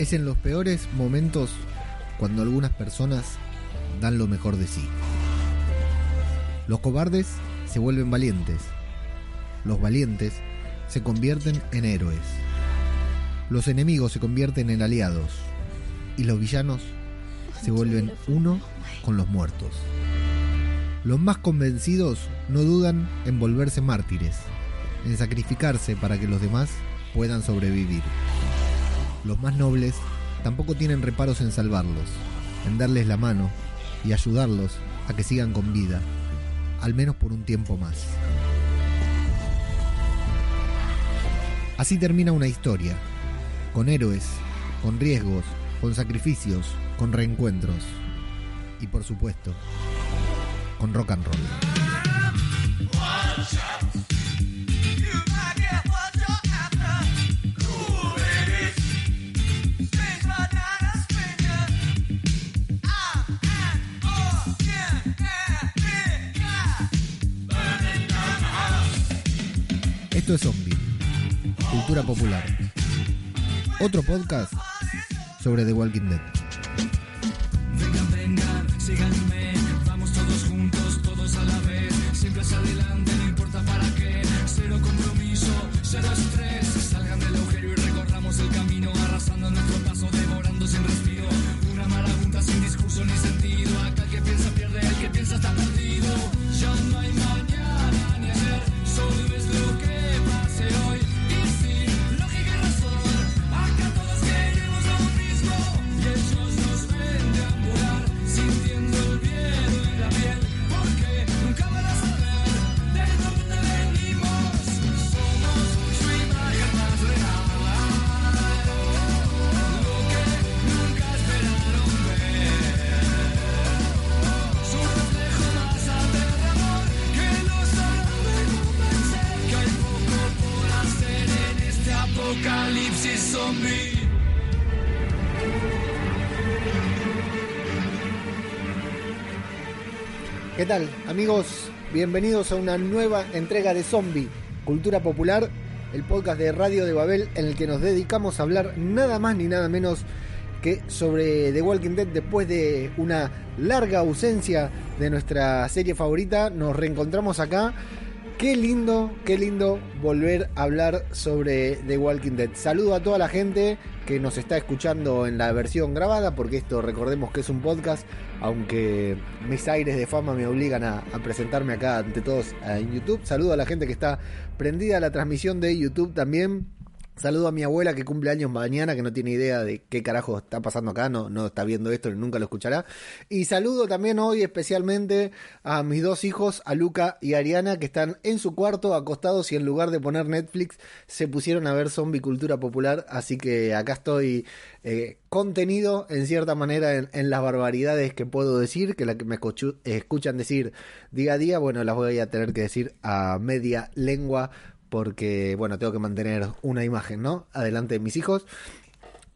Es en los peores momentos cuando algunas personas dan lo mejor de sí. Los cobardes se vuelven valientes. Los valientes se convierten en héroes. Los enemigos se convierten en aliados. Y los villanos se vuelven uno con los muertos. Los más convencidos no dudan en volverse mártires, en sacrificarse para que los demás puedan sobrevivir. Los más nobles tampoco tienen reparos en salvarlos, en darles la mano y ayudarlos a que sigan con vida, al menos por un tiempo más. Así termina una historia, con héroes, con riesgos, con sacrificios, con reencuentros y por supuesto, con rock and roll. Esto es Zombie, cultura popular. Otro podcast sobre The Walking Dead. Amigos? Bienvenidos a una nueva entrega de Zombie, Cultura Popular, el podcast de Radio de Babel en el que nos dedicamos a hablar nada más ni nada menos que sobre The Walking Dead después de una larga ausencia de nuestra serie favorita. Nos reencontramos acá. Qué lindo, qué lindo volver a hablar sobre The Walking Dead. Saludo a toda la gente que nos está escuchando en la versión grabada, porque esto recordemos que es un podcast, aunque mis aires de fama me obligan a, presentarme acá ante todos eh, en YouTube. Saludo a la gente que está prendida a la transmisión de YouTube también. Saludo a mi abuela que cumple años mañana, que no tiene idea de qué carajo está pasando acá, no, no está viendo esto, nunca lo escuchará. Y saludo también hoy especialmente a mis dos hijos, a Luca y a Ariana, que están en su cuarto acostados y en lugar de poner Netflix se pusieron a ver zombie cultura popular. Así que acá estoy eh, contenido en cierta manera en, las barbaridades que puedo decir, que la que me escuchan decir día a día, bueno, las voy a tener que decir a media lengua porque, bueno, tengo que mantener una imagen, ¿no? Adelante de mis hijos.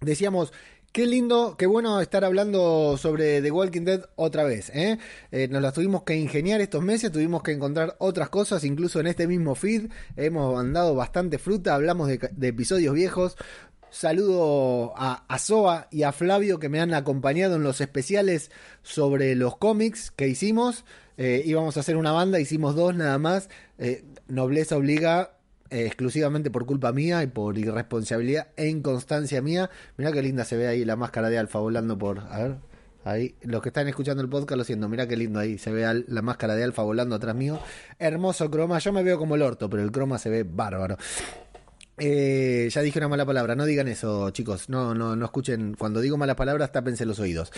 Decíamos, Qué lindo, qué bueno estar hablando sobre The Walking Dead otra vez. ¿eh? Eh, nos las tuvimos que ingeniar estos meses, tuvimos que encontrar otras cosas, incluso en este mismo feed hemos mandado bastante fruta, hablamos de, episodios viejos. Saludo a, a Soa y a Flavio que me han acompañado en los especiales sobre los cómics que hicimos. Eh, íbamos a hacer una banda, hicimos dos nada más. nobleza obliga, exclusivamente por culpa mía y por irresponsabilidad e inconstancia mía. Mirá qué linda se ve ahí la máscara de Alfa volando por. A ver. Ahí, los que están escuchando el podcast lo siento, mirá qué lindo ahí, se ve la máscara de Alfa volando atrás mío. Hermoso croma, yo me veo como el orto, pero el croma se ve bárbaro. Eh, ya dije una mala palabra, no digan eso, chicos, no, no, no escuchen, cuando digo malas palabras, tápense los oídos.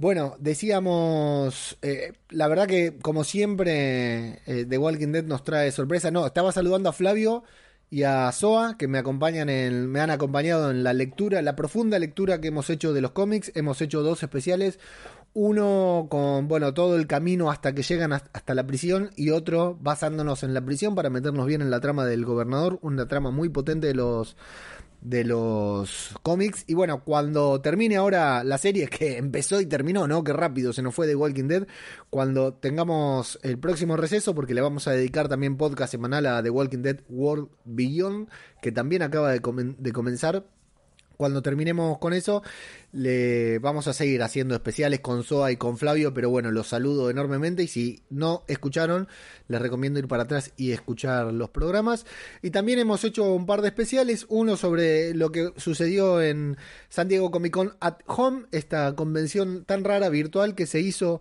Bueno, decíamos, eh, la verdad que como siempre, eh, The Walking Dead nos trae sorpresa. No, estaba saludando a Flavio y a Soa, que me acompañan en, me han acompañado en la lectura, la profunda lectura que hemos hecho de los cómics. Hemos hecho dos especiales, uno con, bueno, todo el camino hasta que llegan hasta la prisión y otro basándonos en la prisión para meternos bien en la trama del gobernador, una trama muy potente de los de los cómics. Y bueno, cuando termine ahora la serie, que empezó y terminó, ¿no? Que rápido se nos fue de Walking Dead. Cuando tengamos el próximo receso, porque le vamos a dedicar también podcast semanal a The Walking Dead World Beyond, que también acaba de comenzar. Cuando terminemos con eso, le vamos a seguir haciendo especiales con Soa y con Flavio, pero bueno, los saludo enormemente y si no escucharon, les recomiendo ir para atrás y escuchar los programas. Y también hemos hecho un par de especiales, uno sobre lo que sucedió en San Diego Comic Con at Home, esta convención tan rara virtual que se hizo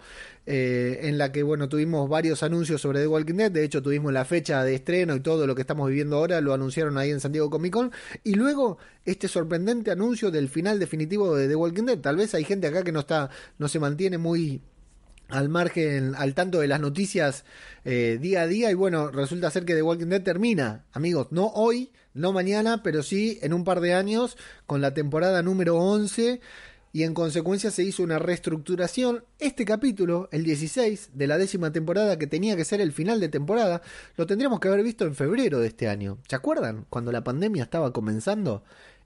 eh, en la que bueno tuvimos varios anuncios sobre The Walking Dead, de hecho tuvimos la fecha de estreno y todo lo que estamos viviendo ahora lo anunciaron ahí en San Diego Comic Con. Y luego este sorprendente anuncio del final definitivo de The Walking Dead. Tal vez hay gente acá que no está, no se mantiene muy al margen, al tanto de las noticias eh, día a día. Y bueno, resulta ser que The Walking Dead termina, amigos, no hoy, no mañana, pero sí en un par de años con la temporada número 11 y en consecuencia se hizo una reestructuración. Este capítulo, el 16 de la décima temporada, que tenía que ser el final de temporada, lo tendríamos que haber visto en febrero de este año. ¿Se acuerdan? Cuando la pandemia estaba comenzando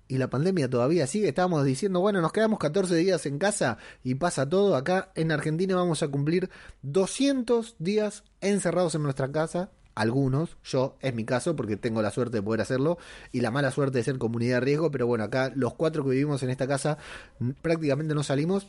y la pandemia todavía sigue, estábamos diciendo, bueno, nos quedamos 14 días en casa y pasa todo. Acá en Argentina vamos a cumplir 200 días encerrados en nuestra casa algunos, yo es mi caso porque tengo la suerte de poder hacerlo y la mala suerte de ser comunidad de riesgo, pero bueno, acá los cuatro que vivimos en esta casa prácticamente no salimos.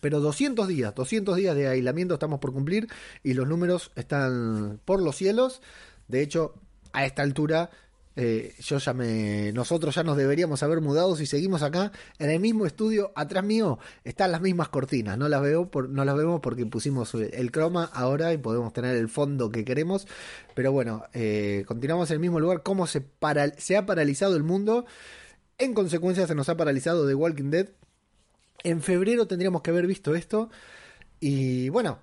Pero 200 días, 200 días de aislamiento estamos por cumplir y los números están por los cielos. De hecho, a esta altura eh, yo ya me. Nosotros ya nos deberíamos haber mudado si seguimos acá. En el mismo estudio, atrás mío, están las mismas cortinas. No las veo no las vemos porque pusimos el croma ahora y podemos tener el fondo que queremos. Pero bueno, eh, continuamos en el mismo lugar. ¿Cómo se, para, se ha paralizado el mundo? En consecuencia, se nos ha paralizado The Walking Dead. En febrero tendríamos que haber visto esto. Y bueno,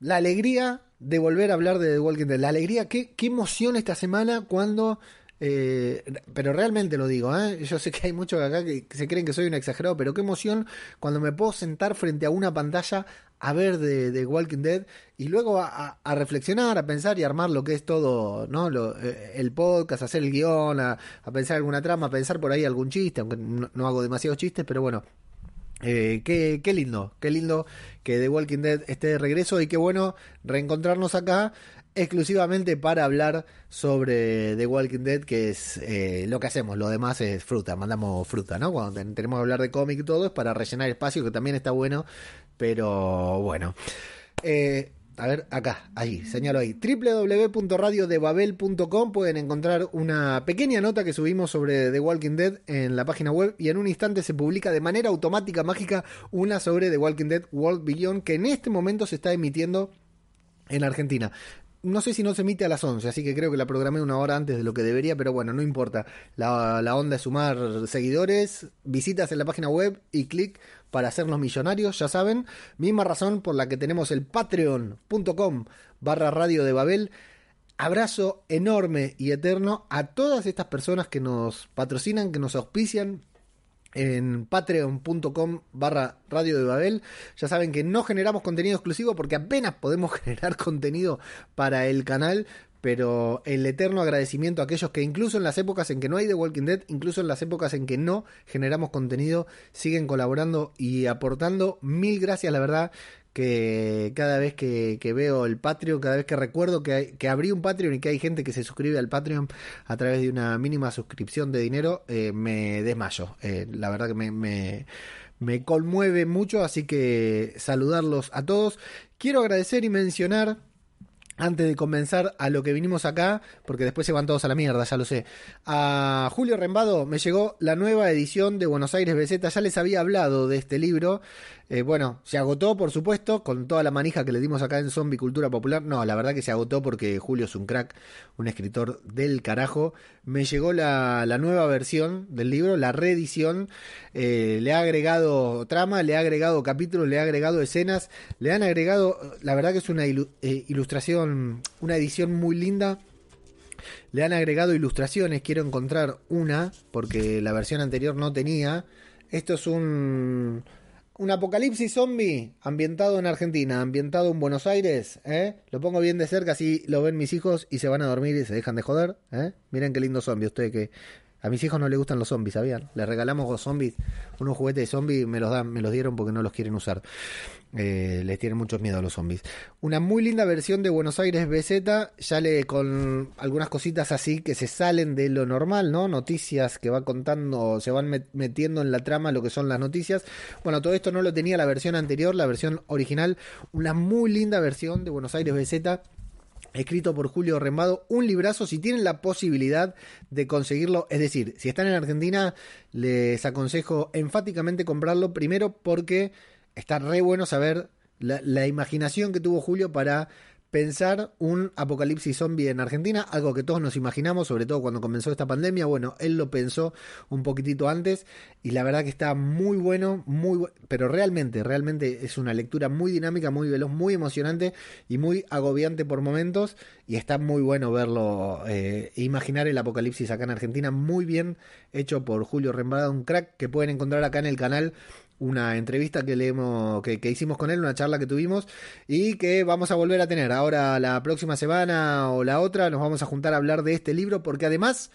la alegría de volver a hablar de The Walking Dead. La alegría, qué, qué emoción esta semana cuando eh, pero realmente lo digo, ¿eh? yo sé que hay muchos acá que se creen que soy un exagerado, pero qué emoción cuando me puedo sentar frente a una pantalla a ver de, Walking Dead y luego a, reflexionar, a pensar y armar lo que es todo, ¿no? Lo, eh, el podcast, hacer el guion, a, pensar alguna trama, a pensar por ahí algún chiste, aunque no, hago demasiados chistes, pero bueno, qué, qué, lindo, qué lindo que The Walking Dead esté de regreso y qué bueno reencontrarnos acá exclusivamente para hablar sobre The Walking Dead, que es eh, lo que hacemos. Lo demás es fruta, mandamos fruta, ¿no? Cuando tenemos que hablar de cómic y todo es para rellenar espacio, que también está bueno, pero bueno. Eh, a ver, acá, ahí, señalo ahí. www.radiodebabel.com pueden encontrar una pequeña nota que subimos sobre The Walking Dead en la página web y en un instante se publica de manera automática, mágica, una sobre The Walking Dead World Beyond que en este momento se está emitiendo en Argentina no sé si no se emite a las 11, así que creo que la programé una hora antes de lo que debería, pero bueno, no importa. La, la onda es sumar seguidores, visitas en la página web y clic para hacernos millonarios, ya saben. Misma razón por la que tenemos el patreon.com barra radio de Babel. Abrazo enorme y eterno a todas estas personas que nos patrocinan, que nos auspician en patreon.com barra radio de Babel. Ya saben que no generamos contenido exclusivo porque apenas podemos generar contenido para el canal, pero el eterno agradecimiento a aquellos que incluso en las épocas en que no hay The Walking Dead, incluso en las épocas en que no generamos contenido, siguen colaborando y aportando. Mil gracias, la verdad que cada vez que, veo el Patreon, cada vez que recuerdo que, que abrí un Patreon y que hay gente que se suscribe al Patreon a través de una mínima suscripción de dinero, eh, me desmayo. Eh, la verdad que me, me, me conmueve mucho, así que saludarlos a todos. Quiero agradecer y mencionar antes de comenzar a lo que vinimos acá, porque después se van todos a la mierda, ya lo sé. A Julio Rembado me llegó la nueva edición de Buenos Aires BZ, ya les había hablado de este libro. Eh, bueno, se agotó, por supuesto, con toda la manija que le dimos acá en Zombie Cultura Popular. No, la verdad que se agotó porque Julio es un crack, un escritor del carajo. Me llegó la, nueva versión del libro, la reedición. Eh, le ha agregado trama, le ha agregado capítulos, le ha agregado escenas, le han agregado, la verdad que es una eh, ilustración, una edición muy linda. Le han agregado ilustraciones, quiero encontrar una, porque la versión anterior no tenía. Esto es un un apocalipsis zombie ambientado en Argentina, ambientado en Buenos Aires, ¿eh? Lo pongo bien de cerca, así lo ven mis hijos y se van a dormir y se dejan de joder, ¿eh? Miren qué lindo zombie, ustedes que A mis hijos no les gustan los zombies, ¿sabían? Les regalamos los zombies, unos juguetes de zombies, me los dan, me los dieron porque no los quieren usar. Eh, les tienen mucho miedo a los zombies. Una muy linda versión de Buenos Aires BZ, ya le con algunas cositas así que se salen de lo normal, ¿no? Noticias que va contando, se van metiendo en la trama lo que son las noticias. Bueno, todo esto no lo tenía la versión anterior, la versión original. Una muy linda versión de Buenos Aires BZ escrito por Julio Rembado, un librazo si tienen la posibilidad de conseguirlo, es decir, si están en Argentina, les aconsejo enfáticamente comprarlo, primero porque está re bueno saber la, la imaginación que tuvo Julio para pensar un apocalipsis zombie en Argentina, algo que todos nos imaginamos, sobre todo cuando comenzó esta pandemia. Bueno, él lo pensó un poquitito antes y la verdad que está muy bueno, muy pero realmente, realmente es una lectura muy dinámica, muy veloz, muy emocionante y muy agobiante por momentos y está muy bueno verlo, eh, imaginar el apocalipsis acá en Argentina, muy bien hecho por Julio Rembrada, un crack que pueden encontrar acá en el canal una entrevista que, le que, hicimos con él, una charla que tuvimos y que vamos a volver a tener. Ahora la próxima semana o la otra nos vamos a juntar a hablar de este libro porque además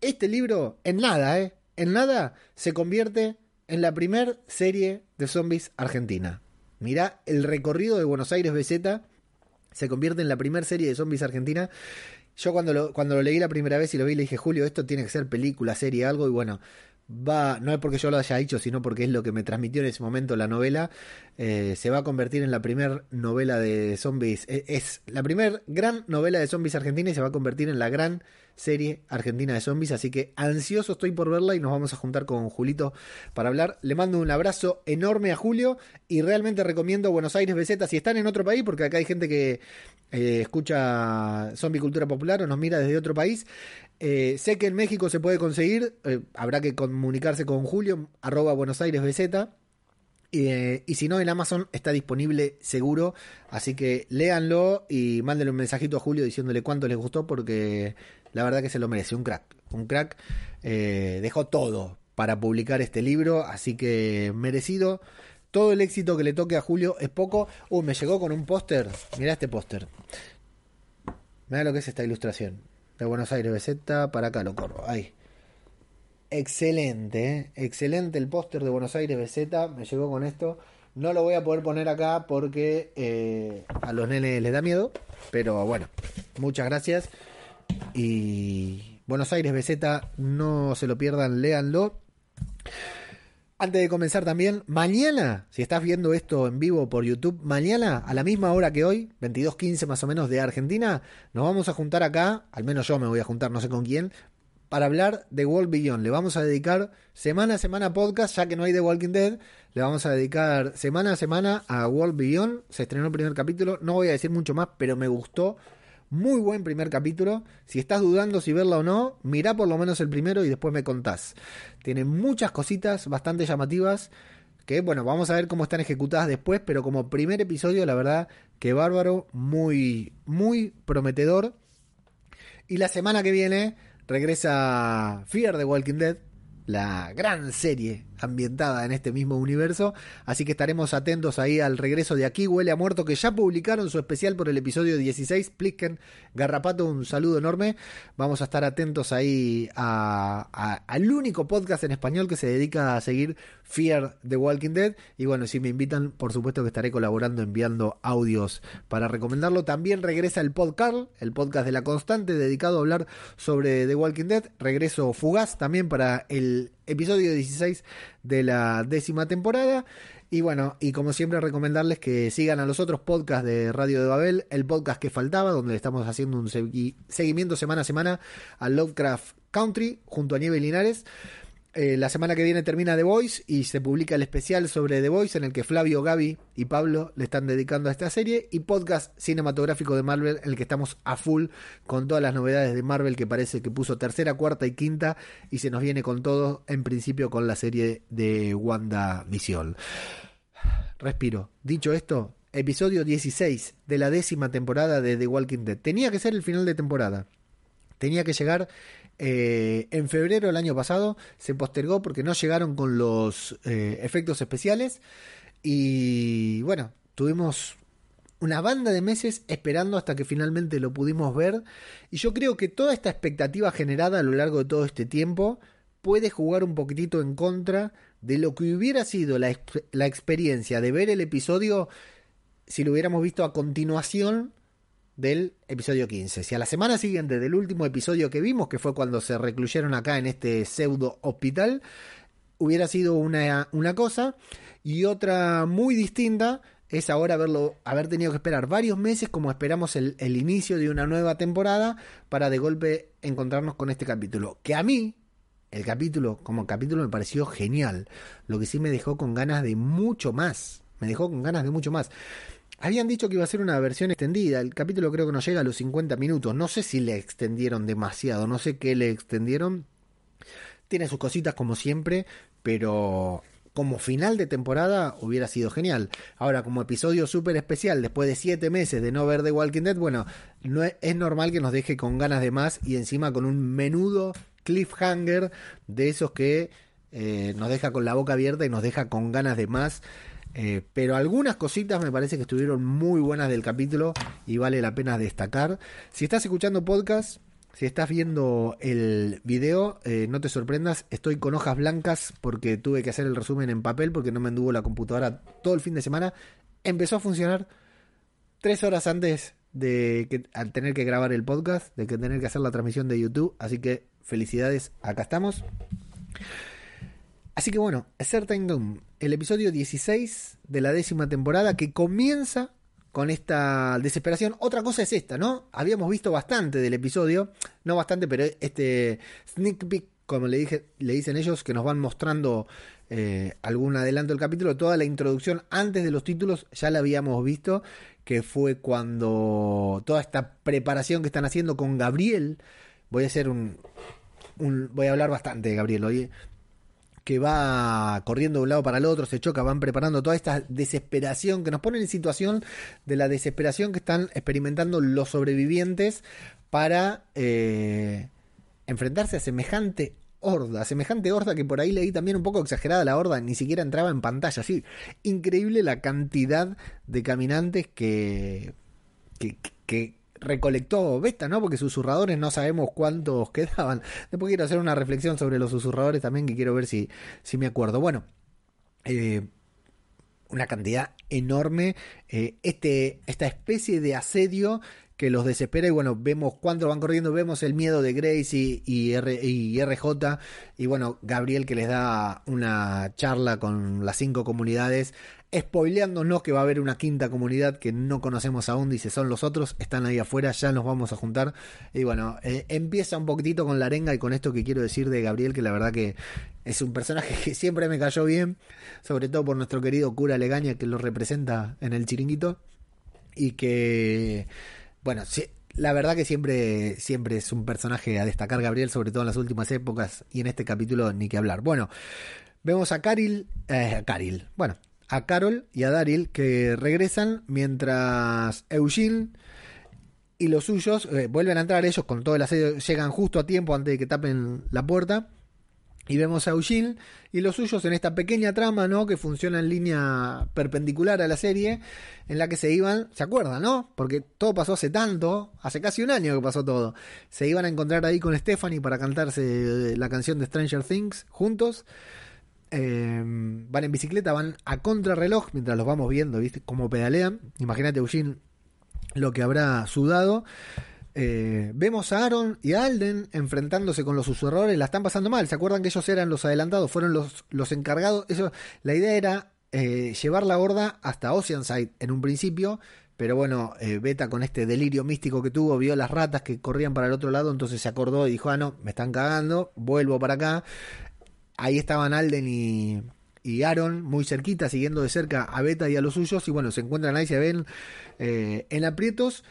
este libro en nada, ¿eh? En nada se convierte en la primer serie de zombies argentina. Mirá el recorrido de Buenos Aires BZ se convierte en la primera serie de zombies argentina. Yo cuando lo, cuando lo leí la primera vez y lo vi le dije, Julio, esto tiene que ser película, serie, algo. Y bueno, va, no es porque yo lo haya dicho, sino porque es lo que me transmitió en ese momento la novela, eh, se va a convertir en la primera novela de zombies, e, es, la primera gran novela de zombies argentina y se va a convertir en la gran serie argentina de zombies, así que ansioso estoy por verla y nos vamos a juntar con Julito para hablar. Le mando un abrazo enorme a Julio y realmente recomiendo Buenos Aires BZ si están en otro país, porque acá hay gente que eh, escucha Zombie Cultura Popular o nos mira desde otro país. Eh, sé que en México se puede conseguir, eh, habrá que comunicarse con Julio, arroba Buenos Aires BZ. y si no, en Amazon está disponible seguro. Así que léanlo y mándenle un mensajito a Julio diciéndole cuánto les gustó porque la verdad que se lo merece. Un crack. Un crack. dejó todo para publicar este libro. Así que merecido. Todo el éxito que le toque a Julio es poco. Uh, me llegó con un póster. Mirá este póster. Mirá lo que es esta ilustración. De Buenos Aires BZ para acá lo corro. Ahí. Excelente, ¿eh? excelente el póster de Buenos Aires BZ. Me llegó con esto. No lo voy a poder poner acá porque eh, a los nenes les da miedo. Pero bueno, muchas gracias. Y Buenos Aires BZ, no se lo pierdan, léanlo. Antes de comenzar también, mañana, si estás viendo esto en vivo por YouTube, mañana a la misma hora que hoy, 22.15 más o menos de Argentina, nos vamos a juntar acá, al menos yo me voy a juntar, no sé con quién, para hablar de World Beyond. Le vamos a dedicar semana a semana podcast, ya que no hay de Walking Dead, le vamos a dedicar semana a semana a World Beyond. Se estrenó el primer capítulo, no voy a decir mucho más, pero me gustó muy buen primer capítulo. Si estás dudando si verla o no, mira por lo menos el primero y después me contás. Tiene muchas cositas bastante llamativas que, bueno, vamos a ver cómo están ejecutadas después, pero como primer episodio, la verdad que bárbaro, muy, muy prometedor. Y la semana que viene regresa Fear de Walking Dead, la gran serie ambientada en este mismo universo. Así que estaremos atentos ahí al regreso de Aquí Huele a Muerto, que ya publicaron su especial por el episodio 16. Plicken, Garrapato, un saludo enorme. Vamos a estar atentos ahí al único podcast en español que se dedica a seguir Fear the Walking Dead. Y bueno, si me invitan, por supuesto que estaré colaborando enviando audios para recomendarlo. También regresa el podcast, el podcast de la constante, dedicado a hablar sobre The Walking Dead. Regreso fugaz también para el episodio 16 de la décima temporada. Y bueno, y como siempre recomendarles que sigan a los otros podcasts de Radio de Babel, el podcast que faltaba, donde estamos haciendo un seguimiento semana a semana a Lovecraft Country junto a Nieve Linares. Eh, la semana que viene termina The Voice y se publica el especial sobre The Voice en el que Flavio, Gaby y Pablo le están dedicando a esta serie y podcast cinematográfico de Marvel en el que estamos a full con todas las novedades de Marvel que parece que puso tercera, cuarta y quinta y se nos viene con todo en principio con la serie de Wanda Vision. Respiro. Dicho esto, episodio 16 de la décima temporada de The Walking Dead. Tenía que ser el final de temporada. Tenía que llegar eh, en febrero del año pasado se postergó porque no llegaron con los eh, efectos especiales. Y bueno, tuvimos una banda de meses esperando hasta que finalmente lo pudimos ver. Y yo creo que toda esta expectativa generada a lo largo de todo este tiempo puede jugar un poquitito en contra de lo que hubiera sido la, la experiencia de ver el episodio si lo hubiéramos visto a continuación del episodio 15. Si a la semana siguiente del último episodio que vimos, que fue cuando se recluyeron acá en este pseudo hospital, hubiera sido una, una cosa y otra muy distinta es ahora haberlo, haber tenido que esperar varios meses como esperamos el, el, inicio de una nueva temporada para de golpe encontrarnos con este capítulo. Que a mí, el capítulo, como capítulo me pareció genial. Lo que sí me dejó con ganas de mucho más. Me dejó con ganas de mucho más. Habían dicho que iba a ser una versión extendida. El capítulo creo que no llega a los 50 minutos. No sé si le extendieron demasiado. No sé qué le extendieron. Tiene sus cositas como siempre. Pero como final de temporada hubiera sido genial. Ahora, como episodio súper especial, después de siete meses de no ver The Walking Dead, bueno, no es, es, normal que nos deje con ganas de más y encima con un menudo cliffhanger de esos que eh, nos deja con la boca abierta y nos deja con ganas de más. Eh, pero algunas cositas me parece que estuvieron muy buenas del capítulo y vale la pena destacar. Si estás escuchando podcast, si estás viendo el video, eh, no te sorprendas, estoy con hojas blancas porque tuve que hacer el resumen en papel porque no me anduvo la computadora todo el fin de semana. Empezó a funcionar tres horas antes de que, al tener que grabar el podcast, de que tener que hacer la transmisión de YouTube. Así que felicidades, acá estamos. Así que bueno, Certain Doom, el episodio 16 de la décima temporada que comienza con esta desesperación. Otra cosa es esta, ¿no? Habíamos visto bastante del episodio, no bastante, pero este sneak peek, como le, dije, le dicen ellos, que nos van mostrando eh, algún adelanto del capítulo, toda la introducción antes de los títulos ya la habíamos visto, que fue cuando toda esta preparación que están haciendo con Gabriel, voy a hacer un, un voy a hablar bastante de Gabriel hoy, que va corriendo de un lado para el otro, se choca, van preparando toda esta desesperación que nos pone en situación de la desesperación que están experimentando los sobrevivientes para eh, enfrentarse a semejante horda, semejante horda que por ahí leí también un poco exagerada la horda, ni siquiera entraba en pantalla, así, increíble la cantidad de caminantes que, que, que recolectó Vesta, ¿no? Porque susurradores no sabemos cuántos quedaban. Después quiero hacer una reflexión sobre los susurradores también, que quiero ver si, si me acuerdo. Bueno, eh, una cantidad enorme. Eh, este, esta especie de asedio que los desespera y bueno, vemos cuando van corriendo, vemos el miedo de Grace y, y, R, y, RJ y bueno, Gabriel que les da una charla con las cinco comunidades, spoileándonos que va a haber una quinta comunidad que no conocemos aún, dice son los otros, están ahí afuera, ya nos vamos a juntar y bueno, eh, empieza un poquitito con la arenga y con esto que quiero decir de Gabriel, que la verdad que es un personaje que siempre me cayó bien, sobre todo por nuestro querido cura Legaña que lo representa en el chiringuito y que bueno, la verdad que siempre, siempre es un personaje a destacar Gabriel, sobre todo en las últimas épocas y en este capítulo ni que hablar. Bueno, vemos a Caril, eh, Caril, bueno, a Carol y a Daryl que regresan mientras Eugene y los suyos eh, vuelven a entrar ellos con todo el asedio, llegan justo a tiempo antes de que tapen la puerta y vemos a Eugene y los suyos en esta pequeña trama, ¿no? Que funciona en línea perpendicular a la serie, en la que se iban, ¿se acuerdan, no? Porque todo pasó hace tanto, hace casi un año que pasó todo. Se iban a encontrar ahí con Stephanie para cantarse la canción de Stranger Things juntos. Eh, van en bicicleta, van a contrarreloj mientras los vamos viendo, ¿viste? Como pedalean. Imagínate, Eugene, lo que habrá sudado. Eh, vemos a Aaron y a Alden enfrentándose con los susurradores, la están pasando mal. ¿Se acuerdan que ellos eran los adelantados? Fueron los, los encargados. Eso, la idea era eh, llevar la horda hasta Oceanside en un principio. Pero bueno, eh, Beta con este delirio místico que tuvo, vio las ratas que corrían para el otro lado, entonces se acordó y dijo, ah, no, me están cagando, vuelvo para acá. Ahí estaban Alden y, y Aaron muy cerquita, siguiendo de cerca a Beta y a los suyos. Y bueno, se encuentran ahí, se ven en aprietos.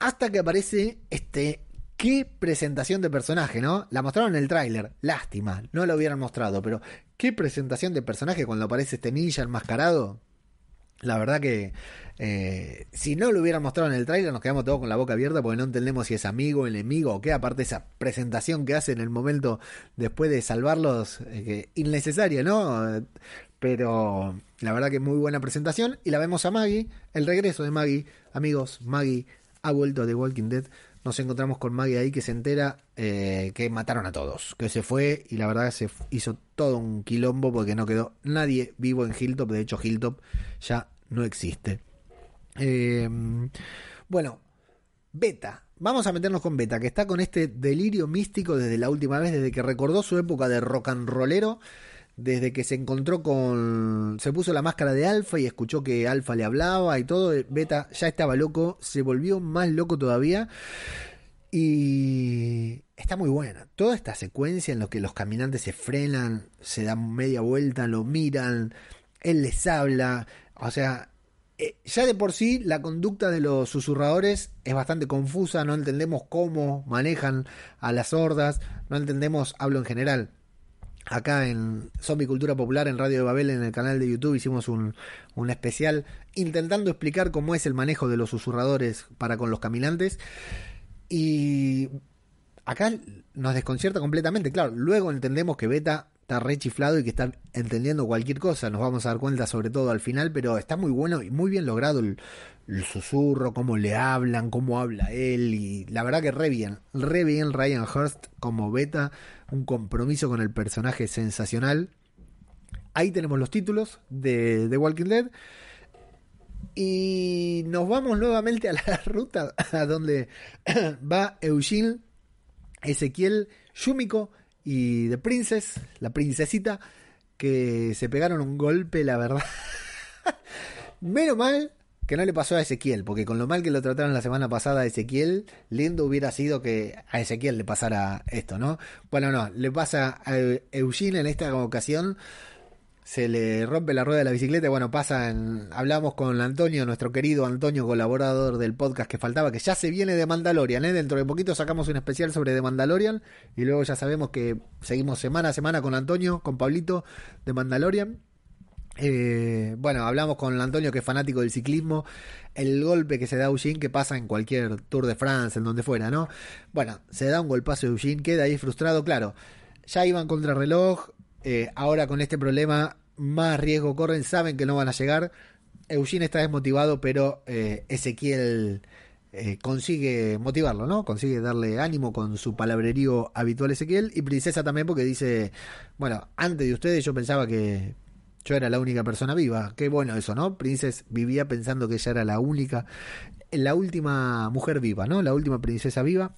Hasta que aparece este. Qué presentación de personaje, ¿no? La mostraron en el tráiler. Lástima, no lo hubieran mostrado, pero qué presentación de personaje cuando aparece este ninja enmascarado. La verdad que eh, si no lo hubieran mostrado en el tráiler nos quedamos todos con la boca abierta porque no entendemos si es amigo, enemigo o qué. Aparte esa presentación que hace en el momento después de salvarlos, eh, innecesaria, ¿no? pero la verdad que muy buena presentación. Y la vemos a Maggie, el regreso de Maggie. Amigos, Maggie ha vuelto de Walking Dead. Nos encontramos con Maggie ahí que se entera eh, que mataron a todos, que se fue y la verdad se hizo todo un quilombo porque no quedó nadie vivo en Hilltop. De hecho, Hilltop ya no existe. Eh, bueno, Beta. Vamos a meternos con Beta, que está con este delirio místico desde la última vez, desde que recordó su época de rock and rollero, desde que se encontró con... se puso la máscara de Alfa y escuchó que Alfa le hablaba y todo. Beta ya estaba loco, se volvió más loco todavía. Y está muy buena. Toda esta secuencia en la que los caminantes se frenan, se dan media vuelta, lo miran, él les habla. O sea, eh, ya de por sí la conducta de los susurradores es bastante confusa, no entendemos cómo manejan a las hordas, no entendemos, hablo en general. Acá en Zombie Cultura Popular, en Radio de Babel, en el canal de YouTube, hicimos un, un especial intentando explicar cómo es el manejo de los susurradores para con los caminantes. Y acá nos desconcierta completamente. Claro, luego entendemos que Beta está re chiflado y que está entendiendo cualquier cosa. Nos vamos a dar cuenta sobre todo al final, pero está muy bueno y muy bien logrado el, susurro, cómo le hablan, cómo habla él. Y la verdad que re bien, re bien Ryan Hurst como beta, un compromiso con el personaje sensacional. Ahí tenemos los títulos de The Walking Dead. Y nos vamos nuevamente a la ruta a donde va Eugene, Ezequiel, Yumiko y The Princess, la princesita, que se pegaron un golpe, la verdad. Menos mal que no le pasó a Ezequiel, porque con lo mal que lo trataron la semana pasada a Ezequiel, lindo hubiera sido que a Ezequiel le pasara esto, ¿no? Bueno, no, le pasa a Eugene en esta ocasión se le rompe la rueda de la bicicleta. Bueno, pasa en, hablamos con Antonio, nuestro querido Antonio, colaborador del podcast que faltaba, que ya se viene de Mandalorian. ¿eh? Dentro de poquito sacamos un especial sobre The Mandalorian. Y luego ya sabemos que seguimos semana a semana con Antonio, con Pablito de Mandalorian. Eh, bueno, hablamos con Antonio, que es fanático del ciclismo. El golpe que se da a Eugene, que pasa en cualquier Tour de France, en donde fuera, ¿no? Bueno, se da un golpazo a Eugene, queda ahí frustrado, claro. Ya iban contra reloj, eh, ahora con este problema más riesgo corren, saben que no van a llegar. Eugene está desmotivado, pero eh, Ezequiel eh, consigue motivarlo, ¿no? Consigue darle ánimo con su palabrerío habitual Ezequiel. Y Princesa también porque dice, bueno, antes de ustedes yo pensaba que yo era la única persona viva. Qué bueno eso, ¿no? Princesa vivía pensando que ella era la única, la última mujer viva, ¿no? La última princesa viva.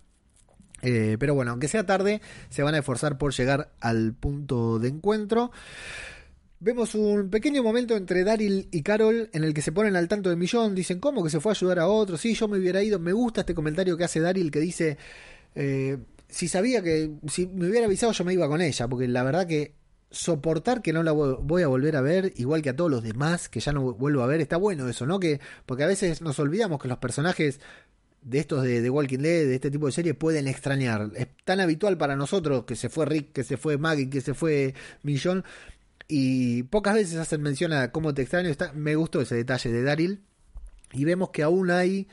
Eh, pero bueno, aunque sea tarde, se van a esforzar por llegar al punto de encuentro. Vemos un pequeño momento entre Daryl y Carol en el que se ponen al tanto de Millón. Dicen, ¿cómo que se fue a ayudar a otro? Sí, yo me hubiera ido. Me gusta este comentario que hace Daryl que dice, eh, si sabía que, si me hubiera avisado yo me iba con ella. Porque la verdad que soportar que no la voy a volver a ver, igual que a todos los demás que ya no vuelvo a ver, está bueno eso, ¿no? Que, porque a veces nos olvidamos que los personajes de estos de, de, Walking Dead, de este tipo de series, pueden extrañar. Es tan habitual para nosotros que se fue Rick, que se fue Maggie, que se fue Millón. Y pocas veces hacen mención a cómo te extraño. Me gustó ese detalle de Daryl. Y vemos que aún hay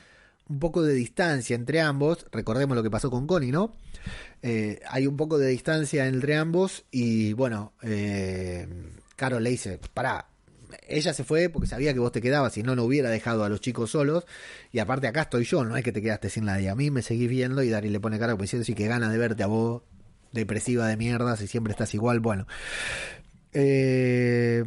un poco de distancia entre ambos. Recordemos lo que pasó con Connie, ¿no? Eh, hay un poco de distancia entre ambos. Y bueno, eh, Carol le dice: Pará, ella se fue porque sabía que vos te quedabas y no, no hubiera dejado a los chicos solos. Y aparte acá estoy yo, no es que te quedaste sin nadie. A mí me seguís viendo y Daryl le pone cara como diciendo, sí, que gana de verte a vos, depresiva de mierda, si siempre estás igual. Bueno. Eh,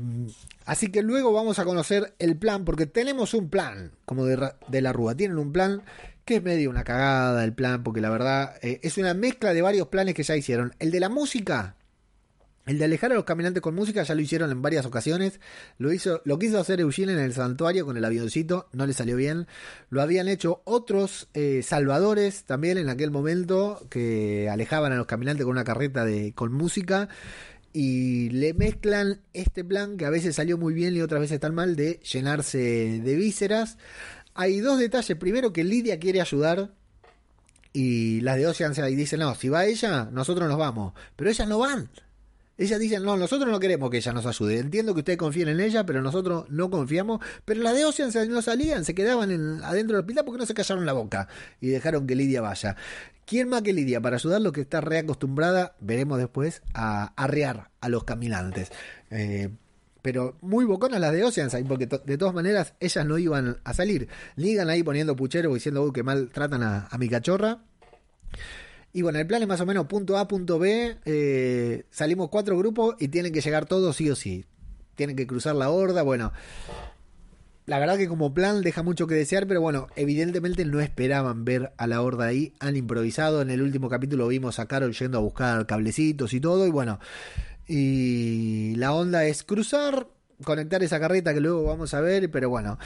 así que luego vamos a conocer el plan, porque tenemos un plan, como de, de la Rúa. Tienen un plan que es medio una cagada el plan, porque la verdad eh, es una mezcla de varios planes que ya hicieron. El de la música el de alejar a los caminantes con música ya lo hicieron en varias ocasiones. Lo hizo, lo quiso hacer Eugene en el santuario con el avioncito, no le salió bien. Lo habían hecho otros eh, salvadores también en aquel momento que alejaban a los caminantes con una carreta de, con música. Y le mezclan este plan que a veces salió muy bien y otras veces tan mal de llenarse de vísceras. Hay dos detalles. Primero que Lidia quiere ayudar y las de Ocean y dicen, no, si va ella, nosotros nos vamos. Pero ellas no van. Ellas dicen, no, nosotros no queremos que ella nos ayude. Entiendo que ustedes confíen en ella, pero nosotros no confiamos. Pero las de Ocean no salían, se quedaban en, adentro del hospital porque no se callaron la boca y dejaron que Lidia vaya. ¿Quién más que Lidia para ayudarlo que está reacostumbrada, veremos después, a arrear a los caminantes? Eh, pero muy boconas las de Oceanside, porque de todas maneras ellas no iban a salir. Ligan ahí poniendo puchero diciendo que mal tratan a, mi cachorra. Y bueno, el plan es más o menos punto A, punto B. Eh, salimos cuatro grupos y tienen que llegar todos sí o sí. Tienen que cruzar la horda. Bueno, la verdad que como plan deja mucho que desear, pero bueno, evidentemente no esperaban ver a la horda ahí. Han improvisado. En el último capítulo vimos a Carol yendo a buscar cablecitos y todo. Y bueno, y la onda es cruzar, conectar esa carreta que luego vamos a ver. Pero bueno,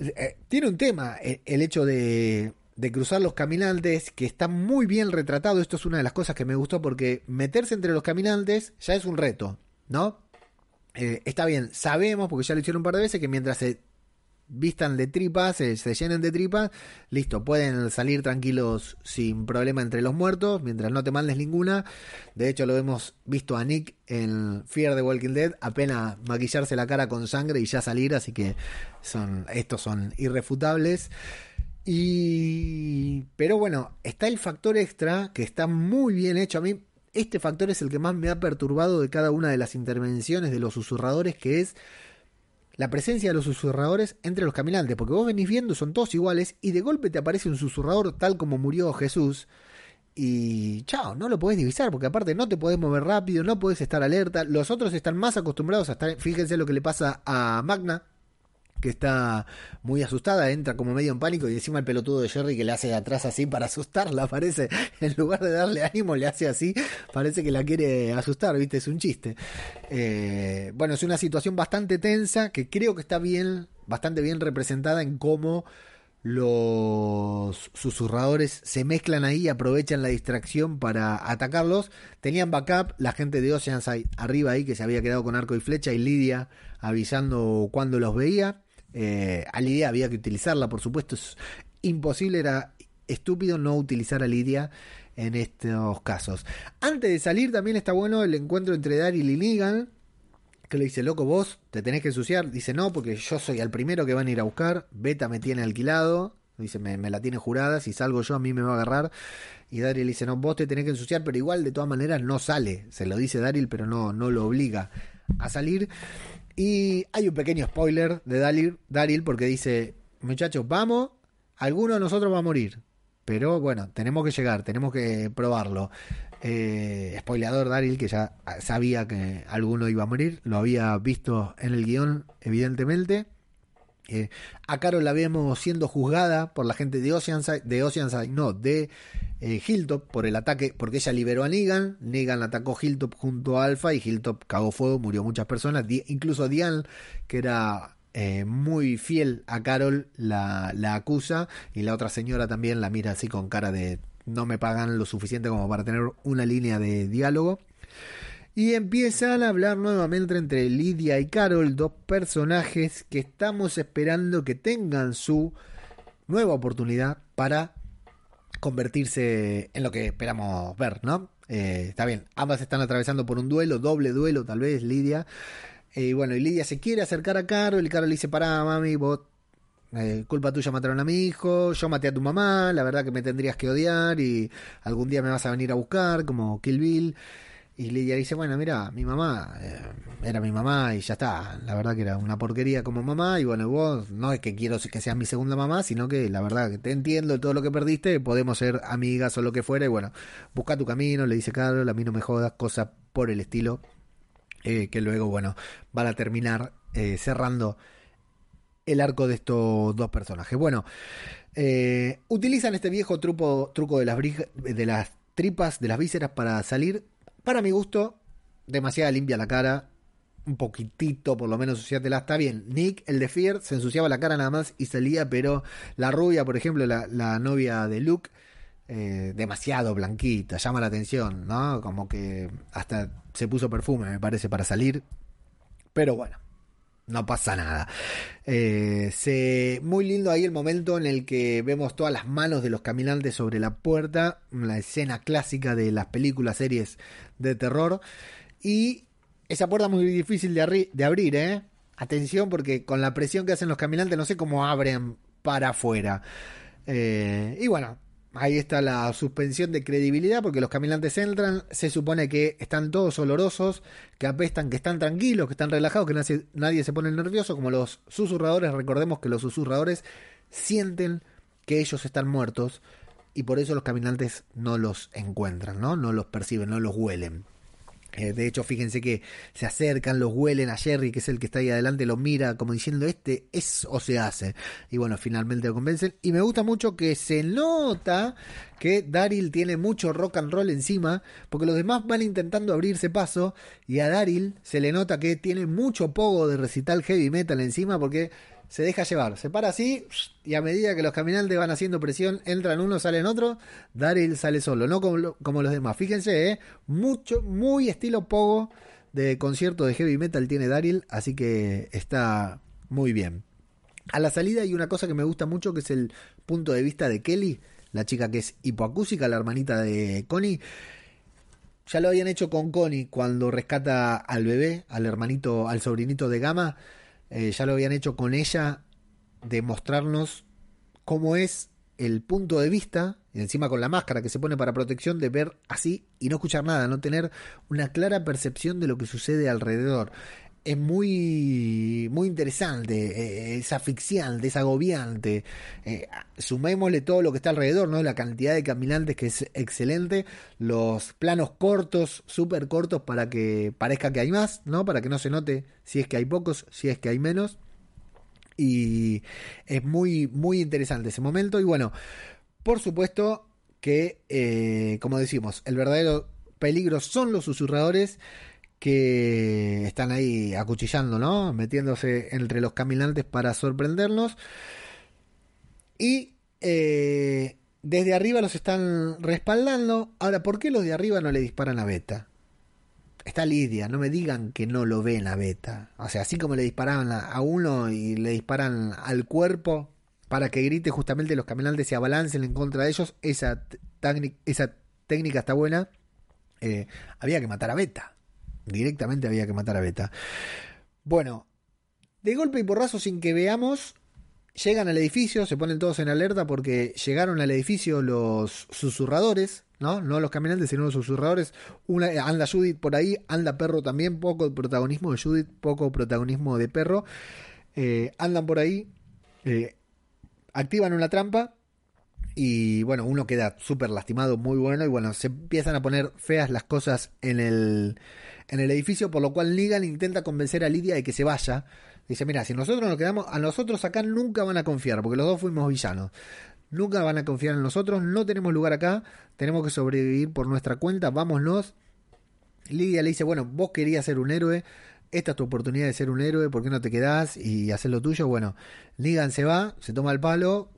eh, tiene un tema eh, el hecho de de cruzar los caminantes, que está muy bien retratado. Esto es una de las cosas que me gustó porque meterse entre los caminantes ya es un reto, ¿no? Eh, está bien, sabemos, porque ya lo hicieron un par de veces, que mientras se vistan de tripas, se, llenen de tripas, listo, pueden salir tranquilos sin problema entre los muertos, mientras no te mandes ninguna. De hecho, lo hemos visto a Nick en Fear the Walking Dead, apenas maquillarse la cara con sangre y ya salir, así que son, estos son irrefutables. Y. Pero bueno, está el factor extra que está muy bien hecho. A mí, este factor es el que más me ha perturbado de cada una de las intervenciones de los susurradores, que es la presencia de los susurradores entre los caminantes. Porque vos venís viendo, son todos iguales, y de golpe te aparece un susurrador tal como murió Jesús. Y chao, no lo podés divisar, porque aparte no te podés mover rápido, no podés estar alerta. Los otros están más acostumbrados a estar. Fíjense lo que le pasa a Magna, que está muy asustada, entra como medio en pánico y encima el pelotudo de Jerry que le hace de atrás así para asustarla, parece, en lugar de darle ánimo le hace así, parece que la quiere asustar, viste, es un chiste. Eh, bueno, es una situación bastante tensa que creo que está bien, bastante bien representada en cómo los susurradores se mezclan ahí y aprovechan la distracción para atacarlos. Tenían backup, la gente de Oceanside arriba ahí que se había quedado con arco y flecha y Lidia avisando cuando los veía. Eh, a Lidia había que utilizarla, por supuesto, es imposible, era estúpido no utilizar a Lidia en estos casos. Antes de salir también está bueno el encuentro entre Daryl y Negan, que le dice, loco, vos te tenés que ensuciar. Dice, no, porque yo soy el primero que van a ir a buscar. Beta me tiene alquilado. Dice, me, la tiene jurada. Si salgo yo, a mí me va a agarrar. Y Daryl dice, no, vos te tenés que ensuciar, pero igual de todas maneras no sale. Se lo dice Daryl, pero no, no lo obliga a salir. Y hay un pequeño spoiler de Daryl, Daryl porque dice, muchachos, vamos, alguno de nosotros va a morir. Pero bueno, tenemos que llegar, tenemos que probarlo. Eh, spoileador Daryl, que ya sabía que alguno iba a morir, lo había visto en el guion, evidentemente. Eh, a Carol la vemos siendo juzgada por la gente de Oceanside, de Oceanside, no, de eh, Hilltop por el ataque, porque ella liberó a Negan, Negan atacó Hilltop junto a Alpha y Hilltop cagó fuego, murió muchas personas, incluso Diane, que era eh, muy fiel a Carol, la, la acusa y la otra señora también la mira así con cara de no me pagan lo suficiente como para tener una línea de diálogo. Y empiezan a hablar nuevamente entre Lidia y Carol, dos personajes que estamos esperando que tengan su nueva oportunidad para convertirse en lo que esperamos ver, ¿no? Eh, está bien, ambas están atravesando por un duelo, doble duelo tal vez, Lidia. Y eh, bueno, y Lidia se quiere acercar a Carol y Carol le dice, pará, mami, vos eh, culpa tuya mataron a mi hijo, yo maté a tu mamá, la verdad que me tendrías que odiar y algún día me vas a venir a buscar como Kill Bill. Y Lidia dice, bueno, mira, mi mamá eh, era mi mamá y ya está. La verdad que era una porquería como mamá. Y bueno, vos no es que quiero que seas mi segunda mamá, sino que la verdad que te entiendo todo lo que perdiste, podemos ser amigas o lo que fuera. Y bueno, busca tu camino, le dice Carlos, a mí no me jodas, cosas por el estilo. Eh, que luego, bueno, van a terminar eh, cerrando el arco de estos dos personajes. Bueno, utilizan este viejo truco, truco de las, de las tripas, de las vísceras para salir para mi gusto, demasiada limpia la cara. Un poquitito, por lo menos, ensuciátela. Está bien. Nick, el de Fear, se ensuciaba la cara nada más y salía, pero la rubia, por ejemplo, la, novia de Luke, eh, demasiado blanquita, llama la atención, ¿no? Como que hasta se puso perfume, me parece, para salir. Pero bueno, no pasa nada. Eh, muy lindo ahí el momento en el que vemos todas las manos de los caminantes sobre la puerta, la escena clásica de las películas, series de terror. Y esa puerta muy difícil de, de abrir, ¿eh? Atención porque con la presión que hacen los caminantes no sé cómo abren para afuera. Eh, y bueno, ahí está la suspensión de credibilidad porque los caminantes entran, se supone que están todos olorosos, que apestan, que están tranquilos, que están relajados, que nadie, nadie se pone nervioso, como los susurradores, recordemos que los susurradores sienten que ellos están muertos y por eso los caminantes no los encuentran, ¿no? No los perciben, no los huelen. Eh, de hecho, fíjense que se acercan, los huelen a Jerry, que es el que está ahí adelante, lo mira como diciendo, este es o se hace. Y bueno, finalmente lo convencen. Y me gusta mucho que se nota que Daryl tiene mucho rock and roll encima, porque los demás van intentando abrirse paso, y a Daryl se le nota que tiene mucho pogo de recital heavy metal encima, porque se deja llevar, se para así y a medida que los caminantes van haciendo presión, entran uno, salen otro, Daryl sale solo, no como, los demás. Fíjense, ¿eh? mucho, muy estilo pogo de concierto de heavy metal tiene Daryl, así que está muy bien. A la salida hay una cosa que me gusta mucho que es el punto de vista de Kelly, la chica que es hipoacúsica, la hermanita de Connie. Ya lo habían hecho con Connie cuando rescata al bebé, al hermanito, al sobrinito de Gama eh, ya lo habían hecho con ella, de mostrarnos cómo es el punto de vista, encima con la máscara que se pone para protección, de ver así y no escuchar nada, no tener una clara percepción de lo que sucede alrededor. Es muy, muy interesante, eh, es asfixiante, es agobiante. Eh, sumémosle todo lo que está alrededor, ¿no? La cantidad de caminantes que es excelente, los planos cortos, súper cortos para que parezca que hay más, ¿no? Para que no se note si es que hay pocos, si es que hay menos. Y es muy, muy interesante ese momento. Y bueno, por supuesto que, eh, como decimos, el verdadero peligro son los susurradores que están ahí acuchillando, ¿no? Metiéndose entre los caminantes para sorprendernos. Y eh, desde arriba los están respaldando. Ahora, ¿por qué los de arriba no le disparan a Beta? Está Lidia, no me digan que no lo ven a Beta. O sea, así como le disparaban a uno y le disparan al cuerpo para que grite justamente los caminantes se abalancen en contra de ellos, esa, esa técnica está buena. Eh, había que matar a Beta. Directamente había que matar a Beta. Bueno, de golpe y porrazo sin que veamos, llegan al edificio, se ponen todos en alerta porque llegaron al edificio los susurradores, ¿no? No los caminantes, sino los susurradores. Anda Judith por ahí, anda perro también, poco protagonismo de Judith, poco protagonismo de perro. Eh, andan por ahí, eh, activan una trampa y bueno, uno queda súper lastimado, muy bueno, y bueno, se empiezan a poner feas las cosas en el, en el edificio, por lo cual Negan intenta convencer a Lidia de que se vaya. Dice, mira, si nosotros nos quedamos, a nosotros acá nunca van a confiar, porque los dos fuimos villanos. Nunca van a confiar en nosotros, no tenemos lugar acá, tenemos que sobrevivir por nuestra cuenta, vámonos. Lidia le dice, bueno, vos querías ser un héroe, esta es tu oportunidad de ser un héroe, ¿por qué no te quedás y hacer lo tuyo? Bueno, Negan se va, se toma el palo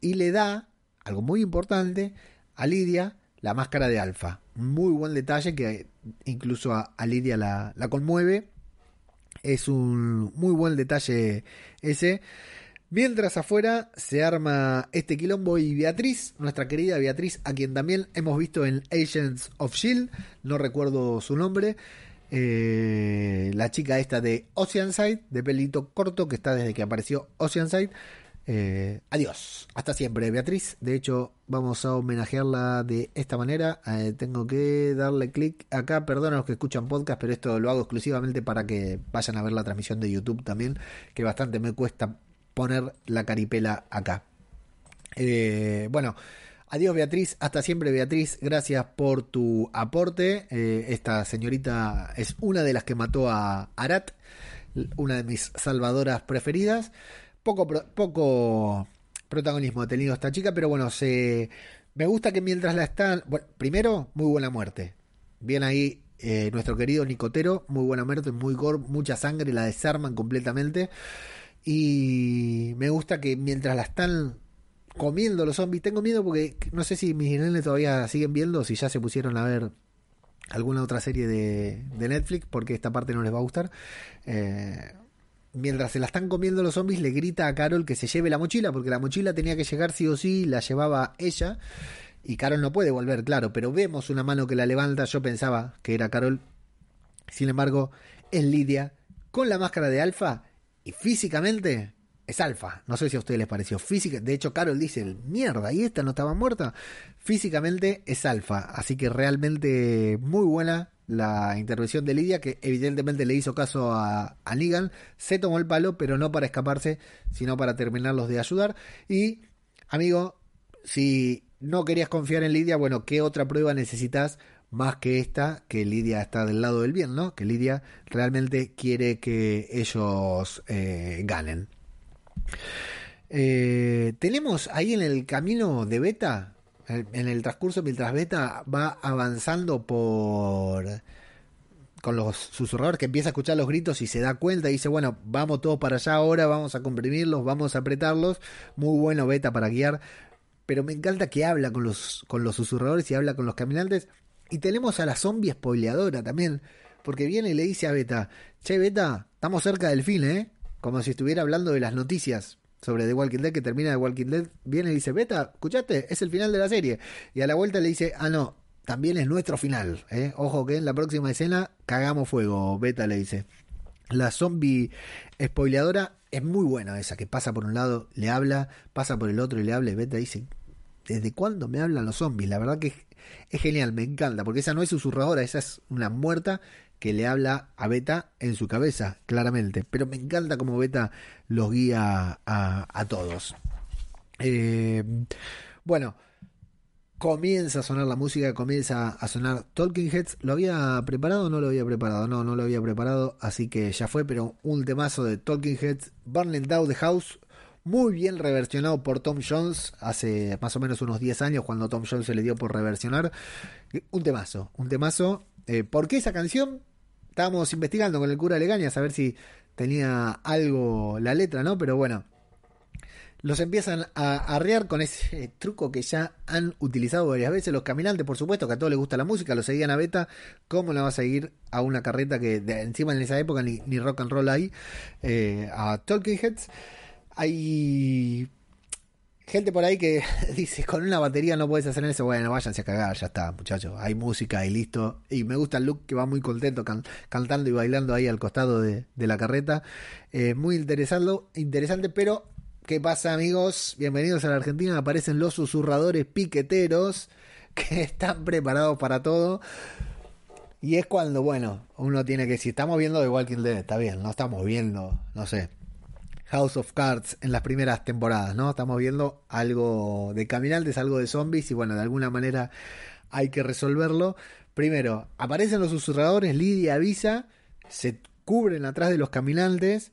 y le da, algo muy importante, a Lidia la máscara de Alfa. Muy buen detalle que incluso a, Lidia la, conmueve. Es un muy buen detalle ese. Mientras afuera se arma este quilombo y Beatriz, nuestra querida Beatriz, a quien también hemos visto en Agents of Shield, no recuerdo su nombre, eh, la chica esta de Oceanside, de pelito corto, que está desde que apareció Oceanside, eh, adiós, hasta siempre, Beatriz. De hecho, vamos a homenajearla de esta manera. Eh, tengo que darle clic acá. Perdón a los que escuchan podcast, pero esto lo hago exclusivamente para que vayan a ver la transmisión de YouTube también, que bastante me cuesta poner la caripela acá. Eh, bueno, adiós Beatriz, hasta siempre Beatriz, gracias por tu aporte. esta señorita es una de las que mató a Arat, una de mis salvadoras preferidas poco, poco protagonismo ha tenido esta chica, pero bueno, se, me gusta que mientras la están... Bueno, primero, muy buena muerte. Bien ahí eh, nuestro querido Nicotero, muy buena muerte, muy gore, mucha sangre, la desarman completamente. Y me gusta que mientras la están comiendo los zombies, tengo miedo porque no sé si mis nenes todavía siguen viendo, si ya se pusieron a ver alguna otra serie de, de Netflix, porque esta parte no les va a gustar. Eh, mientras se la están comiendo los zombies, le grita a Carol que se lleve la mochila, porque la mochila tenía que llegar sí o sí, la llevaba ella. Y Carol no puede volver, claro, pero vemos una mano que la levanta. Yo pensaba que era Carol. Sin embargo, es Lidia con la máscara de Alfa. Y físicamente es alfa. No sé si a ustedes les pareció. Física, de hecho, Carol dice, mierda, ¿y esta no estaba muerta? Físicamente es alfa. Así que realmente muy buena la intervención de Lidia, que evidentemente le hizo caso a, a Negan. Se tomó el palo, pero no para escaparse, sino para terminarlos de ayudar. Y, amigo, si no querías confiar en Lidia, bueno, ¿qué otra prueba necesitas? más que esta, que Lidia está del lado del bien, ¿no? Que Lidia realmente quiere que ellos eh, ganen. Eh, tenemos ahí en el camino de Beta, en el transcurso mientras Beta va avanzando por con los susurradores que empieza a escuchar los gritos y se da cuenta y dice, bueno, vamos todos para allá ahora, vamos a comprimirlos, vamos a apretarlos. Muy bueno Beta para guiar. Pero me encanta que habla con los, con los susurradores y habla con los caminantes. Y tenemos a la zombie spoileadora también. Porque viene y le dice a Beta, che Beta, estamos cerca del fin, ¿eh? como si estuviera hablando de las noticias sobre The Walking Dead que termina The Walking Dead, viene y dice, Beta, escuchaste, es el final de la serie. Y a la vuelta le dice, ah, no, también es nuestro final. ¿eh? Ojo que en la próxima escena cagamos fuego, Beta le dice. La zombie spoileadora es muy buena esa, que pasa por un lado, le habla, pasa por el otro y le habla Beta dice, ¿desde cuándo me hablan los zombies? La verdad que es, es genial, me encanta, porque esa no es susurradora, esa es una muerta que le habla a Beta en su cabeza, claramente. Pero me encanta cómo Beta los guía a, todos. Eh, bueno, comienza a sonar la música, comienza a sonar Talking Heads. ¿Lo había preparado o no lo había preparado? No, no lo había preparado, así que ya fue, pero un temazo de Talking Heads, Burning Down the House. Muy bien reversionado por Tom Jones hace más o menos unos 10 años cuando Tom Jones se le dio por reversionar. Un temazo, un temazo. Eh, ¿Por qué esa canción? Estábamos investigando con el cura Legaña a saber si tenía algo la letra, ¿no? Pero bueno, los empiezan a arrear con ese truco que ya han utilizado varias veces los caminantes, por supuesto, que a todos les gusta la música, lo seguían a Beta, ¿cómo la va a seguir a una carreta que encima en esa época ni, rock and roll hay? Eh, a Talking Heads. Hay gente por ahí que dice, con una batería no puedes hacer eso. Bueno, váyanse a cagar, ya está, muchachos. Hay música y listo. Y me gusta el look que va muy contento cantando y bailando ahí al costado de, la carreta. Eh, muy interesante, interesante, pero ¿qué pasa, amigos? Bienvenidos a la Argentina. Aparecen los susurradores piqueteros que están preparados para todo. Y es cuando, bueno, uno tiene que, si estamos viendo The Walking Dead, está bien, no estamos viendo, no sé, House of Cards en las primeras temporadas, ¿no? Estamos viendo algo de caminantes, algo de zombies y bueno, de alguna manera hay que resolverlo. Primero, aparecen los susurradores, Lidia avisa, se cubren atrás de los caminantes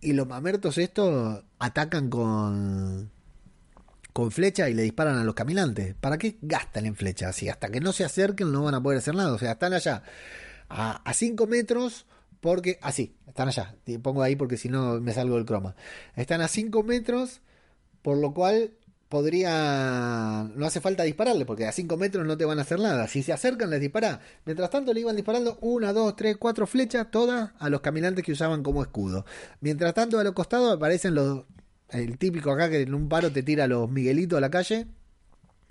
y los mamertos estos atacan con con flecha y le disparan a los caminantes. ¿Para qué gastan en flecha así? Hasta que no se acerquen no van a poder hacer nada. O sea, están allá a 5 metros porque, así, están allá. Pongo ahí porque si no me salgo del croma. Están a 5 metros, por lo cual podría. No hace falta dispararle, porque a 5 metros no te van a hacer nada. Si se acercan, les dispara. Mientras tanto, le iban disparando una, dos, tres, cuatro flechas, todas a los caminantes que usaban como escudo. Mientras tanto, a los costados aparecen los. El típico acá que en un paro te tira los Miguelitos a la calle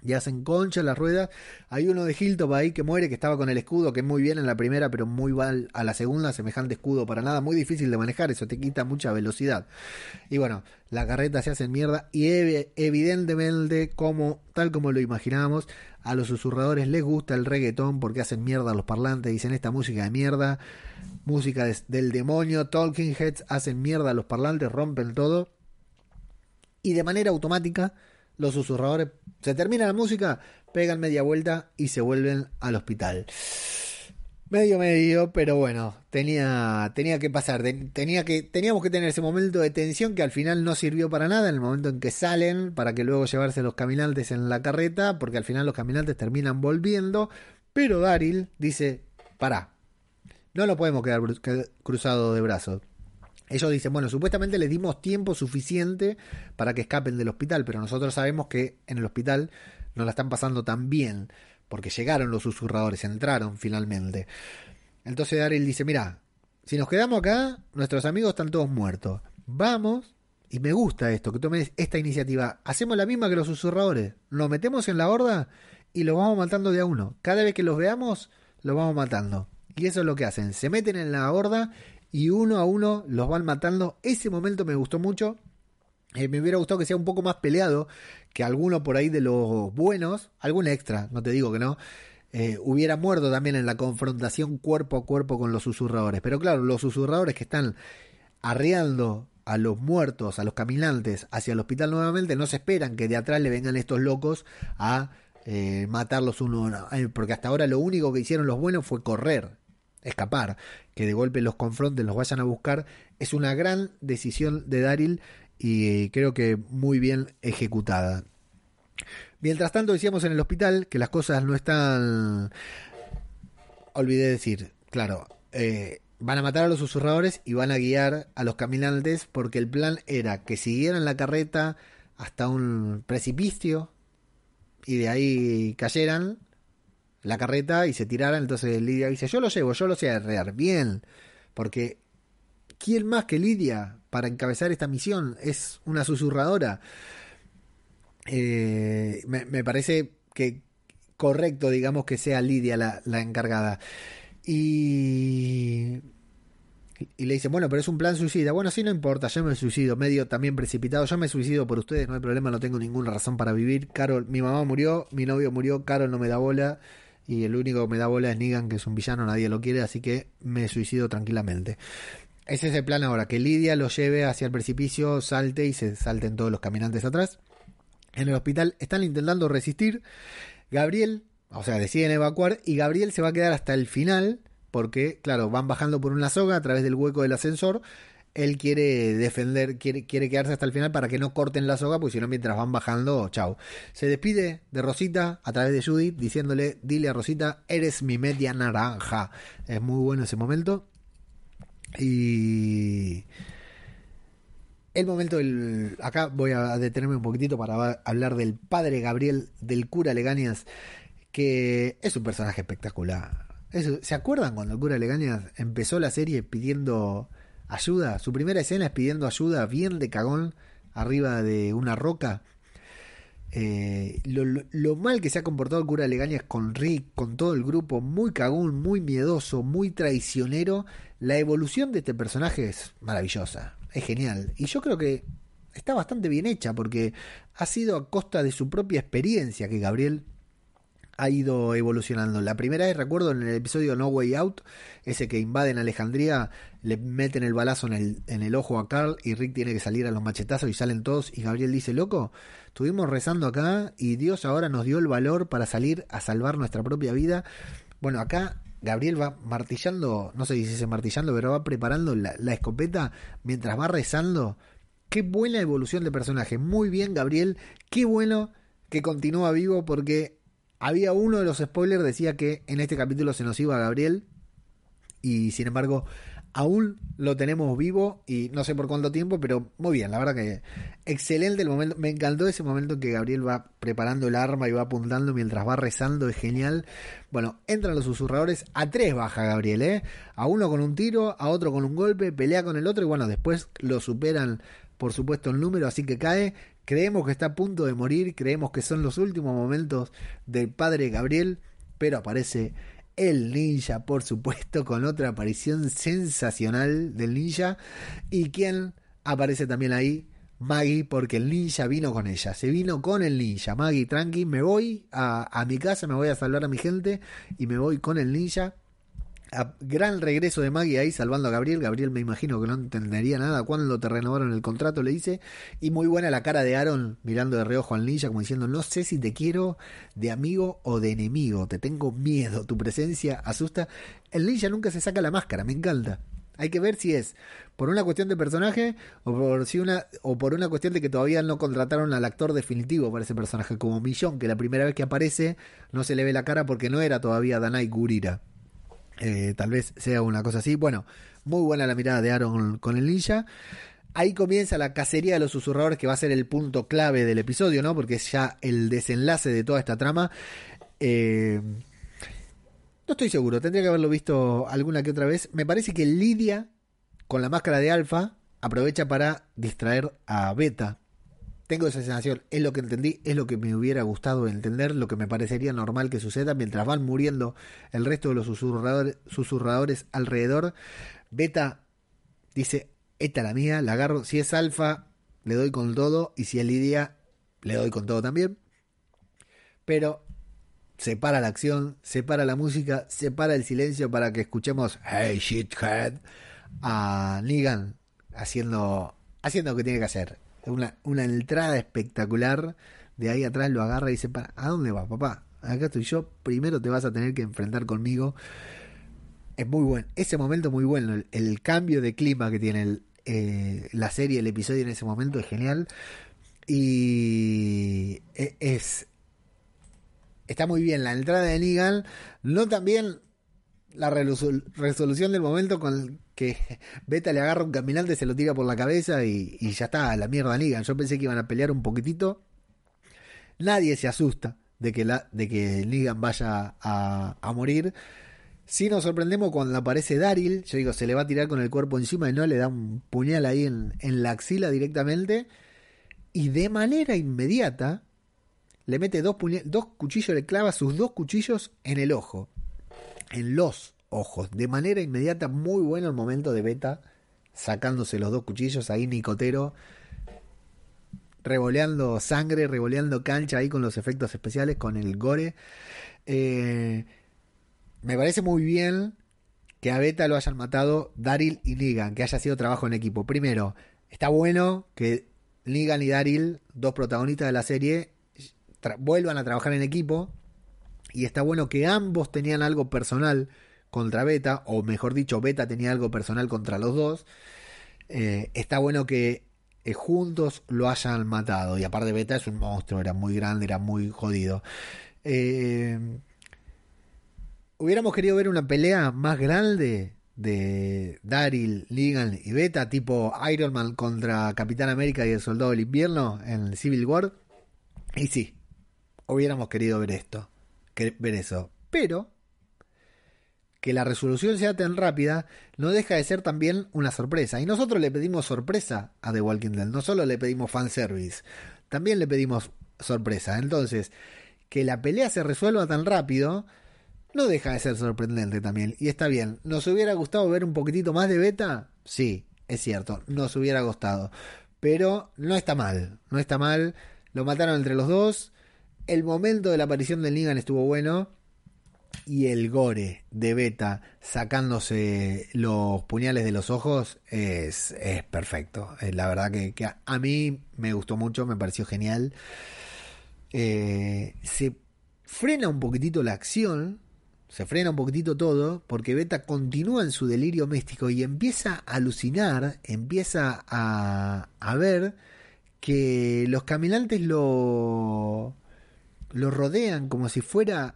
y hacen concha las ruedas. Hay uno de Hilltop ahí que muere, que estaba con el escudo, que muy bien en la primera, pero muy mal a la segunda, semejante escudo para nada, muy difícil de manejar, eso te quita mucha velocidad. Y bueno, la carreta se hace en mierda y evidentemente, como, tal como lo imaginábamos, a los susurradores les gusta el reggaetón porque hacen mierda a los parlantes, dicen esta música de mierda, música del demonio, Talking Heads hacen mierda a los parlantes, rompen todo. Y de manera automática, los susurradores se termina la música, pegan media vuelta y se vuelven al hospital. Medio medio, pero bueno, tenía, tenía que pasar, tenía que, teníamos que tener ese momento de tensión que al final no sirvió para nada, en el momento en que salen, para que luego llevarse los caminantes en la carreta, porque al final los caminantes terminan volviendo, pero Daryl dice, pará, no lo podemos quedar cruzado de brazos. Ellos dicen, bueno, supuestamente les dimos tiempo suficiente para que escapen del hospital, pero nosotros sabemos que en el hospital no la están pasando tan bien, porque llegaron los susurradores, entraron finalmente. Entonces Daryl dice, mira, si nos quedamos acá, nuestros amigos están todos muertos. Vamos, y me gusta esto, que tomes esta iniciativa. Hacemos la misma que los susurradores. Nos metemos en la horda y los vamos matando de a uno. Cada vez que los veamos, los vamos matando. Y eso es lo que hacen. Se meten en la horda y uno a uno los van matando. Ese momento me gustó mucho Eh, me hubiera gustado que sea un poco más peleado que alguno por ahí de los buenos, algún extra, no te digo que no, eh, hubiera muerto también en la confrontación cuerpo a cuerpo con los susurradores. Pero claro, los susurradores que están arreando a los muertos, a los caminantes hacia el hospital nuevamente, no se esperan que de atrás le vengan estos locos a eh, matarlos uno a uno. Porque hasta ahora lo único que hicieron los buenos fue correr, escapar. Que de golpe los confronten, los vayan a buscar. Es una gran decisión de Daryl y creo que muy bien ejecutada. Mientras tanto decíamos en el hospital que las cosas no están... Olvidé decir, claro, eh, van a matar a los susurradores y van a guiar a los caminantes porque el plan era que siguieran la carreta hasta un precipicio y de ahí cayeran la carreta y se tiraran. Entonces Lidia dice, yo lo llevo, yo lo sé arrear, bien, porque ¿quién más que Lidia para encabezar esta misión? Es una susurradora. Eh, me, parece que correcto, digamos, que sea Lidia la, la encargada. Y, y le dice, bueno, pero es un plan suicida. Bueno, sí, no importa, yo me suicido, medio también precipitado. Yo me suicido por ustedes, no hay problema, no tengo ninguna razón para vivir. Carol, mi mamá murió, mi novio murió, Carol no me da bola. Y el único que me da bola es Negan, que es un villano, nadie lo quiere, así que me suicido tranquilamente. Ese es el plan ahora, que Lidia lo lleve hacia el precipicio, salte y se salten todos los caminantes atrás. En el hospital están intentando resistir. Gabriel, o sea, deciden evacuar y Gabriel se va a quedar hasta el final porque, claro, van bajando por una soga a través del hueco del ascensor. Él quiere defender, quiere, quiere quedarse hasta el final para que no corten la soga, porque si no, mientras van bajando, chao. Se despide de Rosita a través de Judith, diciéndole: Dile a Rosita, eres mi media naranja. Es muy bueno ese momento. Y. El momento del. Acá voy a detenerme un poquitito para hablar del padre Gabriel del cura Legañas, que es un personaje espectacular ¿Se acuerdan cuando el cura Legañas empezó la serie pidiendo ayuda? Su primera escena es pidiendo ayuda bien de cagón arriba de una roca. Eh, lo, mal que se ha comportado el cura Legañas con Rick, con todo el grupo, muy cagón, muy miedoso, muy traicionero. La evolución de este personaje es maravillosa, es genial. Y yo creo que está bastante bien hecha porque ha sido a costa de su propia experiencia que Gabriel ha ido evolucionando. La primera vez, recuerdo, en el episodio No Way Out, ese que invaden Alejandría, le meten el balazo en el, en el ojo a Carl y Rick tiene que salir a los machetazos y salen todos y Gabriel dice, loco, estuvimos rezando acá y Dios ahora nos dio el valor para salir a salvar nuestra propia vida. Bueno, acá Gabriel va martillando, no sé si se martillando, pero va preparando la, la escopeta mientras va rezando. Qué buena evolución de personaje. Muy bien, Gabriel. Qué bueno que continúa vivo porque había uno de los spoilers decía que en este capítulo se nos iba Gabriel y sin embargo aún lo tenemos vivo y no sé por cuánto tiempo, pero muy bien, la verdad que excelente el momento, me encantó ese momento en que Gabriel va preparando el arma y va apuntando mientras va rezando, es genial. Bueno, entran los susurradores, a tres baja Gabriel, ¿eh? A uno con un tiro, a otro con un golpe, pelea con el otro y bueno, después lo superan por supuesto el número, así que cae Creemos que está a punto de morir, creemos que son los últimos momentos del padre Gabriel, pero aparece el ninja, por supuesto, con otra aparición sensacional del ninja. ¿Y quién aparece también ahí? Maggie, porque el ninja vino con ella, se vino con el ninja. Maggie, tranqui, me voy a, a mi casa, me voy a salvar a mi gente y me voy con el ninja gran regreso de Maggie ahí salvando a Gabriel. Gabriel me imagino que no entendería nada cuando te renovaron el contrato, le dice. Y muy buena la cara de Aaron mirando de reojo al ninja como diciendo, no sé si te quiero de amigo o de enemigo, te tengo miedo, tu presencia asusta. El ninja nunca se saca la máscara, me encanta. Hay que ver si es por una cuestión de personaje o por, si una, o por una cuestión de que todavía no contrataron al actor definitivo para ese personaje, como Millón, que la primera vez que aparece no se le ve la cara porque no era todavía Danai Gurira. Eh, tal vez sea una cosa así. Bueno, muy buena la mirada de Aaron con el ninja. Ahí comienza la cacería de los susurradores, que va a ser el punto clave del episodio, ¿no? Porque es ya el desenlace de toda esta trama. Eh, no estoy seguro, tendría que haberlo visto alguna que otra vez. Me parece que Lidia, con la máscara de Alfa, aprovecha para distraer a Beta tengo esa sensación, es lo que entendí, es lo que me hubiera gustado entender, lo que me parecería normal que suceda mientras van muriendo el resto de los susurradores, susurradores alrededor. Beta dice, esta la mía, la agarro, si es alfa, le doy con todo. Y si es Lidia, le doy con todo también. Pero separa la acción, separa la música, separa el silencio para que escuchemos Hey shithead a Negan haciendo, haciendo lo que tiene que hacer. Una, una entrada espectacular. De ahí atrás lo agarra y dice, ¿a dónde vas, papá? Acá estoy yo, primero te vas a tener que enfrentar conmigo. Es muy bueno, ese momento muy bueno, el, cambio de clima que tiene eh, la serie, el episodio en ese momento es genial. Y e, es, está muy bien la entrada de Negan, no también la resolución del momento con que Beta le agarra un caminante, se lo tira por la cabeza y, ya está, la mierda Negan. Yo pensé que iban a pelear un poquitito. Nadie se asusta de que, la, de que vaya a, morir. Si nos sorprendemos cuando aparece Daryl, yo digo, se le va a tirar con el cuerpo encima y no le da un puñal ahí en, en la axila directamente. Y de manera inmediata le mete dos, dos cuchillos, le clava sus dos cuchillos en el ojo. En los ojos. De manera inmediata, muy bueno el momento de Beta sacándose los dos cuchillos ahí, Nicotero. Revoleando sangre, revoleando cancha ahí con los efectos especiales, con el gore. Eh, me parece muy bien que a Beta lo hayan matado Daryl y Negan, que haya sido trabajo en equipo. Primero, está bueno que Negan y Daryl, dos protagonistas de la serie, vuelvan a trabajar en equipo. Y está bueno que ambos tenían algo personal contra Beta, o mejor dicho, Beta tenía algo personal contra los dos. Eh, está bueno que eh, juntos lo hayan matado. Y aparte Beta es un monstruo, era muy grande, era muy jodido. Eh, hubiéramos querido ver una pelea más grande de Daryl, Negan y Beta, tipo Iron Man contra Capitán América y el Soldado del Invierno en Civil War. Y sí, hubiéramos querido ver esto, ver eso. Pero que la resolución sea tan rápida no deja de ser también una sorpresa. Y nosotros le pedimos sorpresa a The Walking Dead. No solo le pedimos fanservice, también le pedimos sorpresa. Entonces, que la pelea se resuelva tan rápido no deja de ser sorprendente también. Y está bien. ¿Nos hubiera gustado ver un poquitito más de beta? Sí, es cierto. Nos hubiera gustado. Pero no está mal. No está mal. Lo mataron entre los dos. El momento de la aparición del Negan estuvo bueno. Y el gore de Beta sacándose los puñales de los ojos es, es perfecto. Eh, la verdad que, a mí me gustó mucho, me pareció genial. Eh, se frena un poquitito la acción se frena un poquitito todo porque Beta continúa en su delirio místico y empieza a alucinar, empieza a, a ver que los caminantes lo, lo rodean como si fuera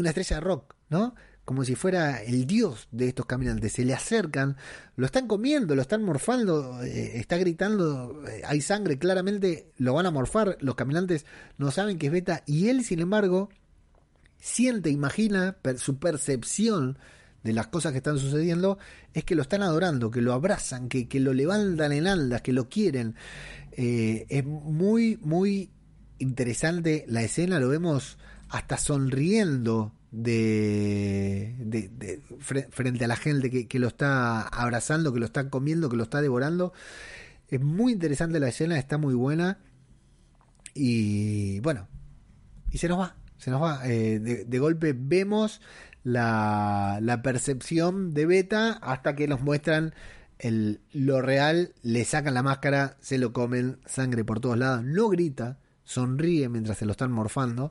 una estrella de rock, ¿no? Como si fuera el dios de estos caminantes. Se le acercan, lo están comiendo, lo están morfando, eh, está gritando, eh, hay sangre, claramente lo van a morfar. Los caminantes no saben que es Beta y él, sin embargo, siente, imagina, su percepción de las cosas que están sucediendo es que lo están adorando, que lo abrazan, que, que lo levantan en aldas, que lo quieren. Eh, es muy, muy interesante la escena, lo vemos hasta sonriendo de, de, frente a la gente que, lo está abrazando, que lo está comiendo, que lo está devorando. Es muy interesante la escena, está muy buena. Y bueno, y se nos va, se nos va. Eh, de, golpe vemos la, percepción de Beta hasta que nos muestran lo real, le sacan la máscara, se lo comen, sangre por todos lados, no grita, sonríe mientras se lo están morfando.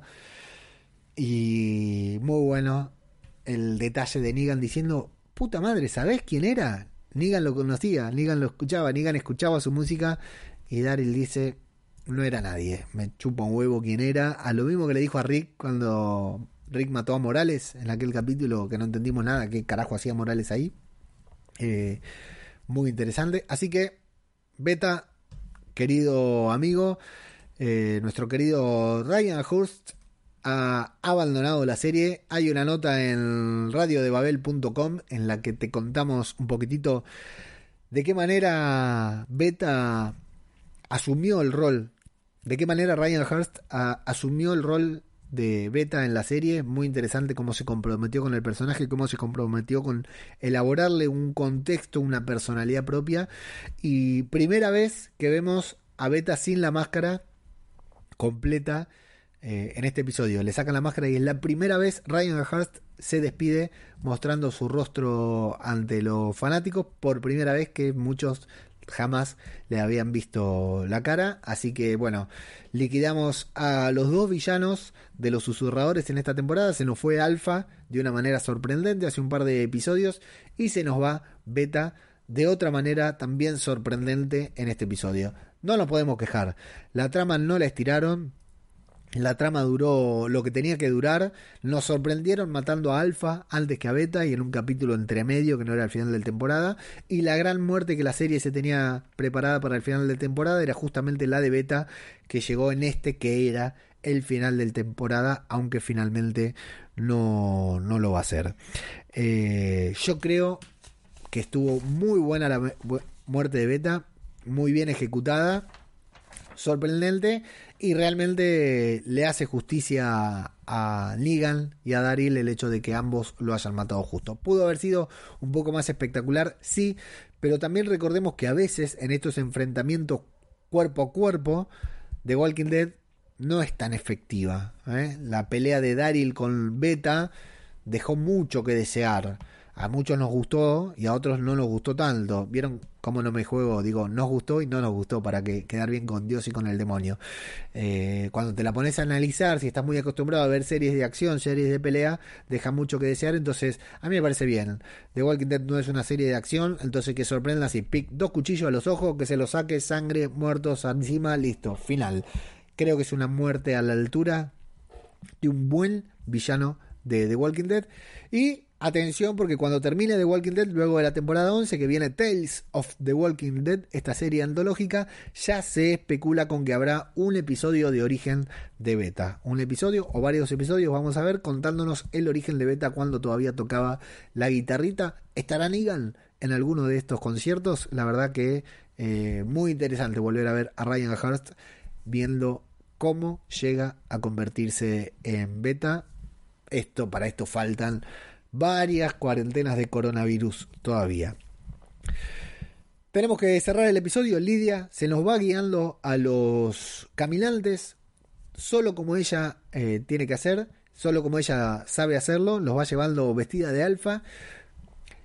Y muy bueno el detalle de Negan diciendo, puta madre, ¿sabés quién era? Negan lo conocía, Negan lo escuchaba, Negan escuchaba su música y Daryl dice, no era nadie. Me chupa un huevo quién era. A lo mismo que le dijo a Rick cuando Rick mató a Morales en aquel capítulo que no entendimos nada, qué carajo hacía Morales ahí. Eh, muy interesante. Así que, Beta, querido amigo, eh, nuestro querido Ryan Hurst ha abandonado la serie. Hay una nota en radiodebabel.com en la que te contamos un poquitito de qué manera Beta asumió el rol de qué manera Ryan Hurst a, asumió el rol de Beta en la serie, muy interesante cómo se comprometió con el personaje, cómo se comprometió con elaborarle un contexto, una personalidad propia. Y primera vez que vemos a Beta sin la máscara completa eh, en este episodio. Le sacan la máscara y es la primera vez Ryan Hurst se despide mostrando su rostro ante los fanáticos. Por primera vez que muchos jamás le habían visto la cara. Así que bueno, liquidamos a los dos villanos de los susurradores en esta temporada. Se nos fue Alpha de una manera sorprendente hace un par de episodios y se nos va Beta de otra manera también sorprendente en este episodio. No nos podemos quejar. La trama no la estiraron, la trama duró lo que tenía que durar. Nos sorprendieron matando a Alpha antes que a Beta y en un capítulo entre medio que no era el final de temporada. Y la gran muerte que la serie se tenía preparada para el final de temporada era justamente la de Beta que llegó en este que era el final de temporada, aunque finalmente no, no lo va a ser. Eh, yo creo que estuvo muy buena la muerte de Beta, muy bien ejecutada sorprendente y realmente le hace justicia a Negan y a Daryl el hecho de que ambos lo hayan matado justo. Pudo haber sido un poco más espectacular, sí, pero también recordemos que a veces en estos enfrentamientos cuerpo a cuerpo de Walking Dead no es tan efectiva. ¿eh? La pelea de Daryl con Beta dejó mucho que desear a muchos nos gustó y a otros no nos gustó tanto. ¿Vieron cómo no me juego? Digo, nos gustó y no nos gustó para que quedar bien con Dios y con el demonio. Eh, cuando te la pones a analizar, si estás muy acostumbrado a ver series de acción, series de pelea, deja mucho que desear. Entonces, a mí me parece bien. The Walking Dead no es una serie de acción, entonces que sorprenda así. Pic, dos cuchillos a los ojos, que se los saque, sangre, muertos encima, listo, final. Creo que es una muerte a la altura de un buen villano de The Walking Dead. Y Atención porque cuando termine The Walking Dead, luego de la temporada 11 que viene Tales of the Walking Dead, esta serie antológica, ya se especula con que habrá un episodio de origen de Beta. Un episodio o varios episodios, vamos a ver, contándonos el origen de Beta cuando todavía tocaba la guitarrita. ¿Estará Negan en alguno de estos conciertos? La verdad que eh, muy interesante volver a ver a Ryan Hurst viendo cómo llega a convertirse en Beta. Esto, para esto faltan varias cuarentenas de coronavirus todavía. Tenemos que cerrar el episodio. Lidia se nos va guiando a los caminantes, solo como ella eh, tiene que hacer, solo como ella sabe hacerlo, los va llevando vestida de alfa.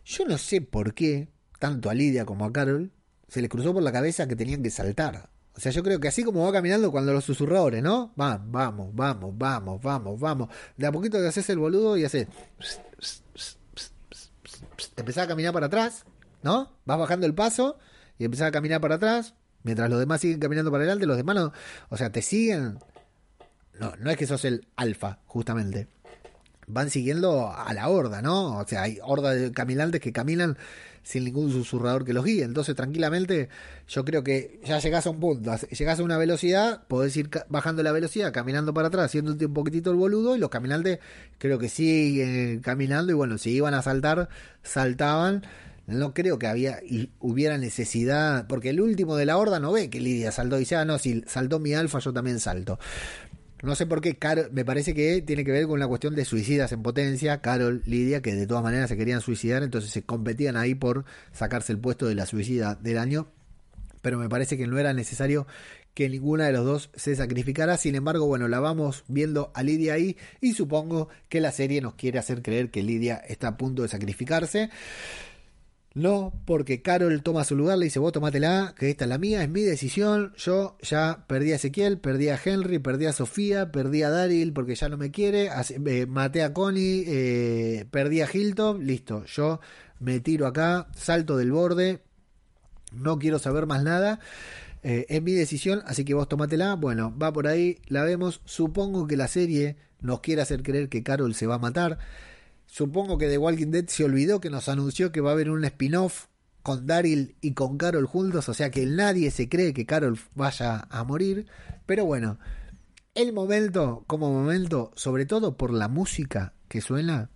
Yo no sé por qué, tanto a Lidia como a Carol, se les cruzó por la cabeza que tenían que saltar. O sea, yo creo que así como va caminando cuando los susurradores, ¿no? Va, vamos, vamos, vamos, vamos, vamos. De a poquito que haces el boludo y haces. Empezás a caminar para atrás, ¿no? Vas bajando el paso y empezás a caminar para atrás. Mientras los demás siguen caminando para adelante, los demás no. O sea, te siguen. No, no es que sos el alfa, justamente. Van siguiendo a la horda, ¿no? O sea, hay horda de caminantes que caminan sin ningún susurrador que los guíe. Entonces, tranquilamente, yo creo que ya llegás a un punto, llegás a una velocidad, podés ir bajando la velocidad, caminando para atrás, haciéndote un poquitito el boludo, y los caminantes creo que siguen caminando, y bueno, si iban a saltar, saltaban. No creo que había y hubiera necesidad, porque el último de la horda no ve que Lidia saltó y dice, ah, no, si saltó mi alfa, yo también salto. No sé por qué, me parece que tiene que ver con la cuestión de suicidas en potencia. Carol, Lidia, que de todas maneras se querían suicidar, entonces se competían ahí por sacarse el puesto de la suicida del año. Pero me parece que no era necesario que ninguna de los dos se sacrificara. Sin embargo, bueno, la vamos viendo a Lidia ahí y supongo que la serie nos quiere hacer creer que Lidia está a punto de sacrificarse. No, porque Carol toma su lugar, le dice, vos tomátela, que esta es la mía, es mi decisión. Yo ya perdí a Ezequiel, perdí a Henry, perdí a Sofía, perdí a Daryl porque ya no me quiere, eh, maté a Connie, eh, perdí a Hilton, listo. Yo me tiro acá, salto del borde, no quiero saber más nada. Eh, es mi decisión, así que vos tomátela. Bueno, va por ahí, la vemos. Supongo que la serie nos quiere hacer creer que Carol se va a matar. Supongo que The Walking Dead se olvidó que nos anunció que va a haber un spin-off con Daryl y con Carol juntos, o sea que nadie se cree que Carol vaya a morir. Pero bueno, el momento, como momento, sobre todo por la música que suena,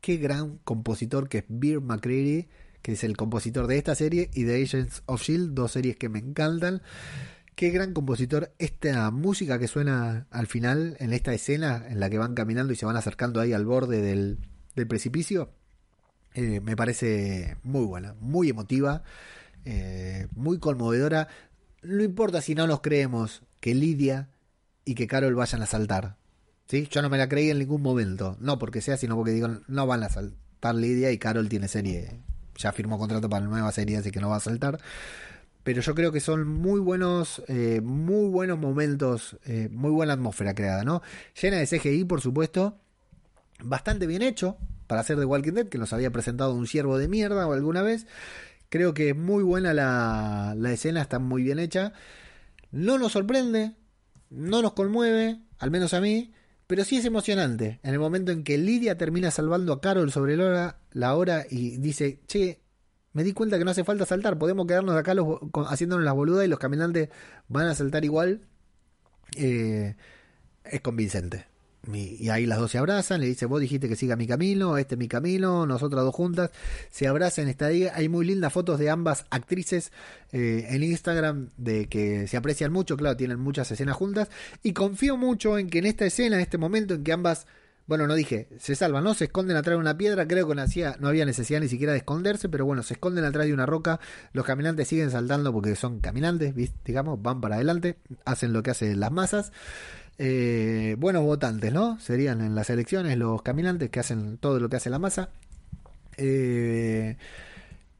qué gran compositor que es Beer McCreary, que es el compositor de esta serie y de Agents of Shield, dos series que me encantan. Qué gran compositor. Esta música que suena al final, en esta escena en la que van caminando y se van acercando ahí al borde del, del precipicio, eh, me parece muy buena, muy emotiva, eh, muy conmovedora. No importa si no nos creemos que Lidia y que Carol vayan a saltar. ¿sí? Yo no me la creí en ningún momento. No porque sea, sino porque digo, no van a saltar Lidia y Carol tiene serie. Ya firmó contrato para la nueva serie, así que no va a saltar. Pero yo creo que son muy buenos, eh, muy buenos momentos, eh, muy buena atmósfera creada, ¿no? Llena de CGI, por supuesto. Bastante bien hecho para hacer de Walking Dead, que nos había presentado un ciervo de mierda alguna vez. Creo que es muy buena la, la escena, está muy bien hecha. No nos sorprende, no nos conmueve, al menos a mí, pero sí es emocionante. En el momento en que Lidia termina salvando a Carol sobre la hora, la hora y dice, che, me di cuenta que no hace falta saltar, podemos quedarnos acá los, haciéndonos las boludas y los caminantes van a saltar igual. Eh, es convincente. Y, ahí las dos se abrazan, le dice, vos dijiste que siga mi camino, este es mi camino, nosotras dos juntas, se abrazan, está hay muy lindas fotos de ambas actrices eh, en Instagram, de que se aprecian mucho, claro, tienen muchas escenas juntas, y confío mucho en que en esta escena, en este momento en que ambas, bueno, no dije, se salvan, ¿no? Se esconden atrás de una piedra, creo que no, hacía, no había necesidad ni siquiera de esconderse, pero bueno, se esconden atrás de una roca, los caminantes siguen saltando porque son caminantes, digamos, van para adelante, hacen lo que hacen las masas. Eh, buenos votantes, ¿no? Serían en las elecciones los caminantes que hacen todo lo que hace la masa. Eh,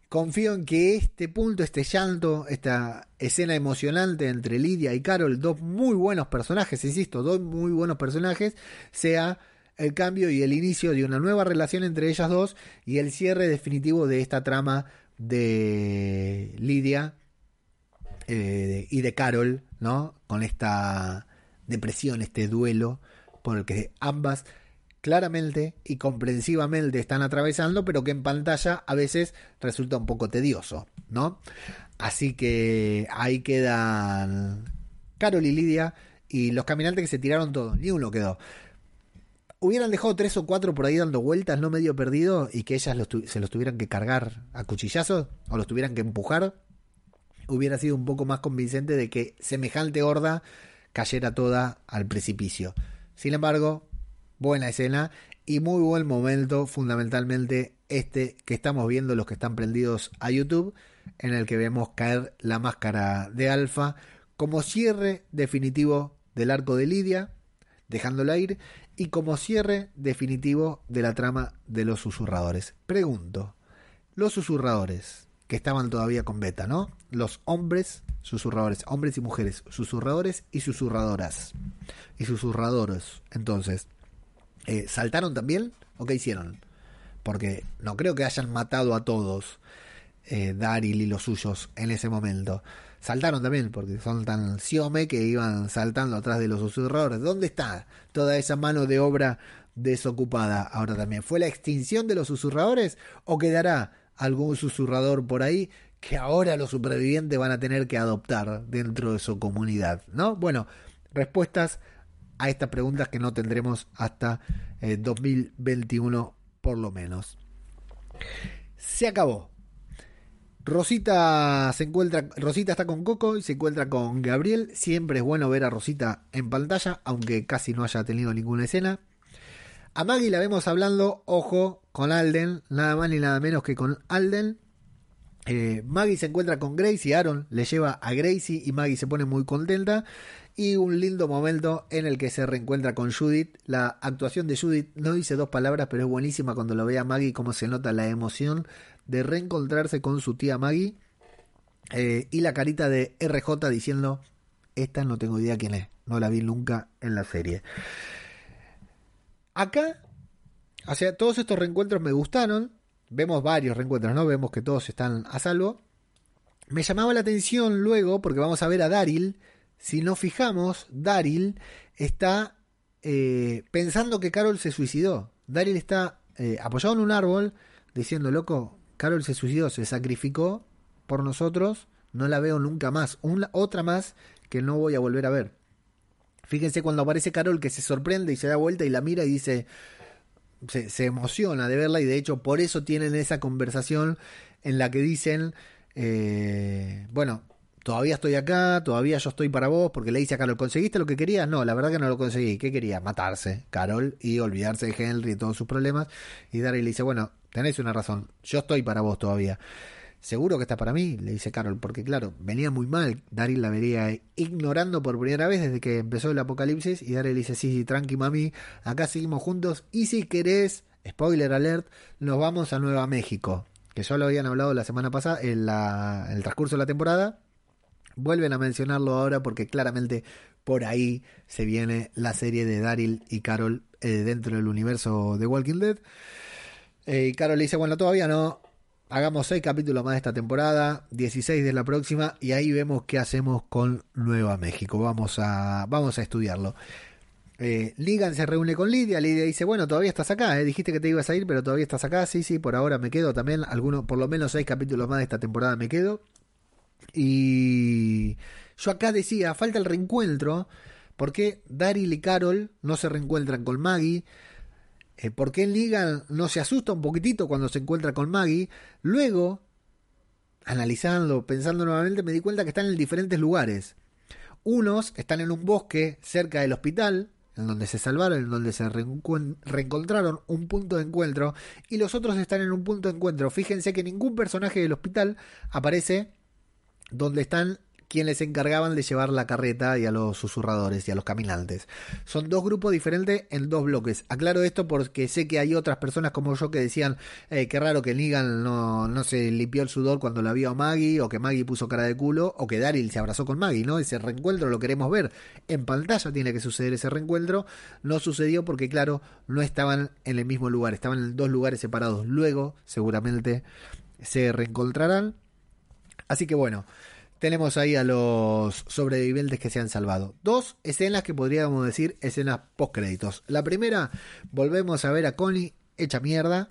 confío en que este punto, este llanto, esta escena emocionante entre Lidia y Carol, dos muy buenos personajes, insisto, dos muy buenos personajes, sea el cambio y el inicio de una nueva relación entre ellas dos y el cierre definitivo de esta trama de Lidia eh, y de Carol, ¿no? Con esta depresión, este duelo por el que ambas claramente y comprensivamente están atravesando, pero que en pantalla a veces resulta un poco tedioso, ¿no? Así que ahí quedan Carol y Lidia y los caminantes que se tiraron todos, ni uno quedó. Hubieran dejado tres o cuatro por ahí dando vueltas, no medio perdido, y que ellas se los tuvieran que cargar a cuchillazos o los tuvieran que empujar, hubiera sido un poco más convincente de que semejante horda cayera toda al precipicio. Sin embargo, buena escena y muy buen momento, fundamentalmente este que estamos viendo los que están prendidos a YouTube, en el que vemos caer la máscara de Alfa como cierre definitivo del arco de Lidia, dejándola ir, y como cierre definitivo de la trama de los susurradores. Pregunto, los susurradores que estaban todavía con beta, ¿no? Los hombres susurradores, hombres y mujeres, susurradores y susurradoras. Y susurradores. Entonces, eh, ¿saltaron también o qué hicieron? Porque no creo que hayan matado a todos eh, Daryl y los suyos en ese momento. Saltaron también, porque son tan siome que iban saltando atrás de los susurradores. ¿Dónde está toda esa mano de obra desocupada ahora también? ¿Fue la extinción de los susurradores o quedará algún susurrador por ahí que ahora los supervivientes van a tener que adoptar dentro de su comunidad, ¿no? Bueno, respuestas a estas preguntas que no tendremos hasta 2021 eh, por lo menos. Se acabó. Rosita se encuentra, Rosita está con Coco y se encuentra con Gabriel. Siempre es bueno ver a Rosita en pantalla, aunque casi no haya tenido ninguna escena. A Maggie la vemos hablando, ojo, con Alden, nada más ni nada menos que con Alden. Eh, Maggie se encuentra con Gracie, Aaron le lleva a Gracie y Maggie se pone muy contenta. Y un lindo momento en el que se reencuentra con Judith. La actuación de Judith no dice dos palabras, pero es buenísima cuando lo ve a Maggie, cómo se nota la emoción de reencontrarse con su tía Maggie. Eh, y la carita de RJ diciendo, esta no tengo idea quién es, no la vi nunca en la serie. Acá, o sea, todos estos reencuentros me gustaron, vemos varios reencuentros, ¿no? Vemos que todos están a salvo. Me llamaba la atención luego, porque vamos a ver a Daryl. Si nos fijamos, Daryl está eh, pensando que Carol se suicidó. Daryl está eh, apoyado en un árbol, diciendo, loco, Carol se suicidó, se sacrificó por nosotros, no la veo nunca más. Una, otra más que no voy a volver a ver. Fíjense cuando aparece Carol que se sorprende y se da vuelta y la mira y dice, se, emociona de verla y de hecho por eso tienen esa conversación en la que dicen, eh, bueno, todavía estoy acá, todavía yo estoy para vos, porque le dice a Carol, ¿conseguiste lo que querías? No, la verdad que no lo conseguí. ¿Qué quería? Matarse, Carol, y olvidarse de Henry y todos sus problemas. Y Daryl le dice, bueno, tenéis una razón, yo estoy para vos todavía. ¿Seguro que está para mí? Le dice Carol, porque claro, venía muy mal. Daryl la vería ignorando por primera vez desde que empezó el apocalipsis. Y Daryl dice, sí, sí, tranqui mami, acá seguimos juntos. Y si querés, spoiler alert, nos vamos a Nueva México. Que ya lo habían hablado la semana pasada, en, la, en el transcurso de la temporada. Vuelven a mencionarlo ahora porque claramente por ahí se viene la serie de Daryl y Carol eh, dentro del universo de Walking Dead. Eh, y Carol le dice, bueno, todavía no, hagamos 6 capítulos más de esta temporada, 16 de la próxima, y ahí vemos qué hacemos con Nueva México. Vamos a, vamos a estudiarlo. Eh, Ligan se reúne con Lidia, Lidia dice, bueno, todavía estás acá, ¿eh? dijiste que te ibas a ir, pero todavía estás acá, sí, sí, por ahora me quedo también, algunos, por lo menos 6 capítulos más de esta temporada me quedo. Y yo acá decía, falta el reencuentro, porque Daryl y Carol no se reencuentran con Maggie, eh, ¿Por qué Ligan no se asusta un poquitito cuando se encuentra con Maggie? Luego, analizando, pensando nuevamente, me di cuenta que están en diferentes lugares. Unos están en un bosque cerca del hospital, en donde se salvaron, en donde se reencontraron un punto de encuentro, y los otros están en un punto de encuentro. Fíjense que ningún personaje del hospital aparece donde están quienes se encargaban de llevar la carreta y a los susurradores y a los caminantes. Son dos grupos diferentes en dos bloques. Aclaro esto porque sé que hay otras personas como yo que decían eh, que raro que Negan no, no se limpió el sudor cuando la vio a Maggie, o que Maggie puso cara de culo, o que Daryl se abrazó con Maggie, ¿no? Ese reencuentro lo queremos ver. En pantalla tiene que suceder ese reencuentro. No sucedió porque, claro, no estaban en el mismo lugar, estaban en dos lugares separados. Luego, seguramente, se reencontrarán. Así que bueno, tenemos ahí a los sobrevivientes que se han salvado. Dos escenas que podríamos decir escenas post créditos. La primera, volvemos a ver a Connie hecha mierda,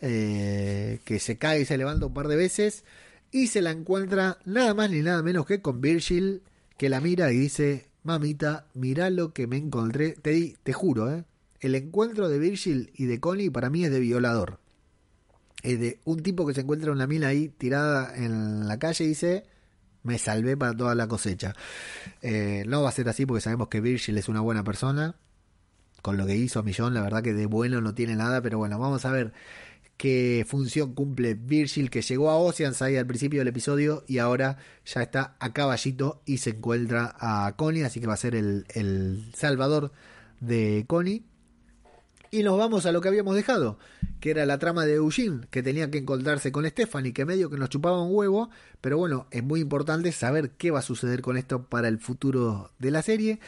eh, que se cae y se levanta un par de veces y se la encuentra nada más ni nada menos que con Virgil, que la mira y dice, mamita, mira lo que me encontré. Te, te juro, ¿eh? el encuentro de Virgil y de Connie para mí es de violador. Es de un tipo que se encuentra una mina ahí tirada en la calle y dice me salvé para toda la cosecha. Eh, no va a ser así porque sabemos que Virgil es una buena persona. Con lo que hizo Millón, la verdad que de bueno no tiene nada, pero bueno, vamos a ver qué función cumple Virgil que llegó a Oceanside al principio del episodio y ahora ya está a caballito y se encuentra a Connie, así que va a ser el, el salvador de Connie. Y nos vamos a lo que habíamos dejado, que era la trama de Eugene, que tenía que encontrarse con Stephanie, que medio que nos chupaba un huevo, pero bueno, es muy importante saber qué va a suceder con esto para el futuro de la serie.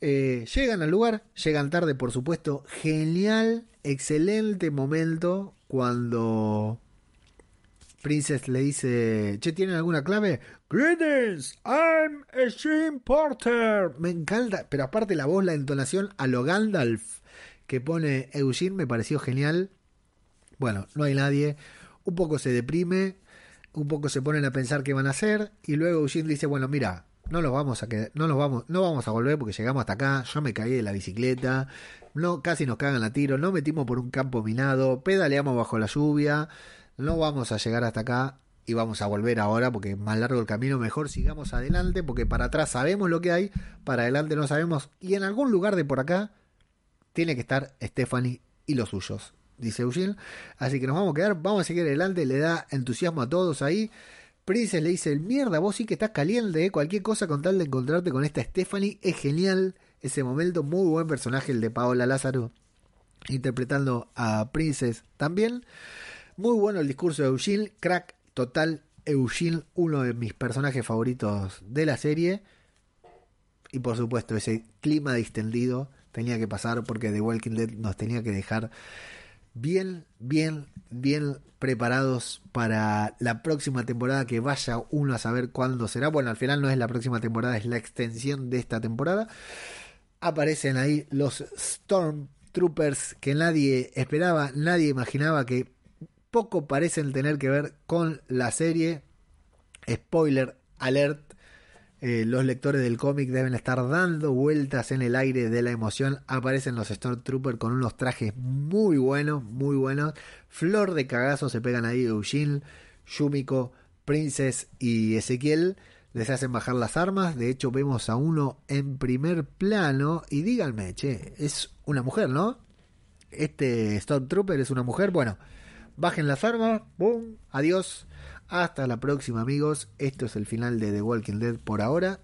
Eh, llegan al lugar, llegan tarde por supuesto, genial, excelente momento cuando Princess le dice, che, ¿tienen alguna clave? Greetings, I'm Eugene Porter. Me encanta, pero aparte la voz, la entonación a lo Gandalf que pone Eugene me pareció genial. Bueno, no hay nadie. Un poco se deprime, un poco se ponen a pensar qué van a hacer y luego Eugene dice, bueno, mira, no nos vamos a quedar, no nos vamos, no vamos a volver porque llegamos hasta acá, yo me caí de la bicicleta, no casi nos cagan a tiro, no metimos por un campo minado, pedaleamos bajo la lluvia, no vamos a llegar hasta acá y vamos a volver ahora porque es más largo el camino, mejor sigamos adelante porque para atrás sabemos lo que hay, para adelante no sabemos y en algún lugar de por acá tiene que estar Stephanie y los suyos, dice Eugene. Así que nos vamos a quedar, vamos a seguir adelante, le da entusiasmo a todos ahí. Princess le dice, mierda, vos sí que estás caliente, ¿eh? cualquier cosa con tal de encontrarte con esta Stephanie es genial. Ese momento, muy buen personaje el de Paola Lázaro, interpretando a Princess también. Muy bueno el discurso de Eugene, crack total Eugene, uno de mis personajes favoritos de la serie. Y por supuesto ese clima distendido tenía que pasar porque The Walking Dead nos tenía que dejar bien, bien, bien preparados para la próxima temporada que vaya uno a saber cuándo será. Bueno, al final no es la próxima temporada, es la extensión de esta temporada. Aparecen ahí los Stormtroopers que nadie esperaba, nadie imaginaba que poco parecen tener que ver con la serie. Spoiler alert, eh, los lectores del cómic deben estar dando vueltas en el aire de la emoción. Aparecen los Stormtroopers con unos trajes muy buenos, muy buenos. Flor de cagazo se pegan ahí Eugene, Yumiko, Princess y Ezequiel. les hacen bajar las armas. De hecho, vemos a uno en primer plano. Y díganme, che, es una mujer, ¿no? Este Stormtrooper es una mujer. Bueno, bajen las armas. Boom. Adiós. Hasta la próxima, amigos. Esto es el final de The Walking Dead por ahora.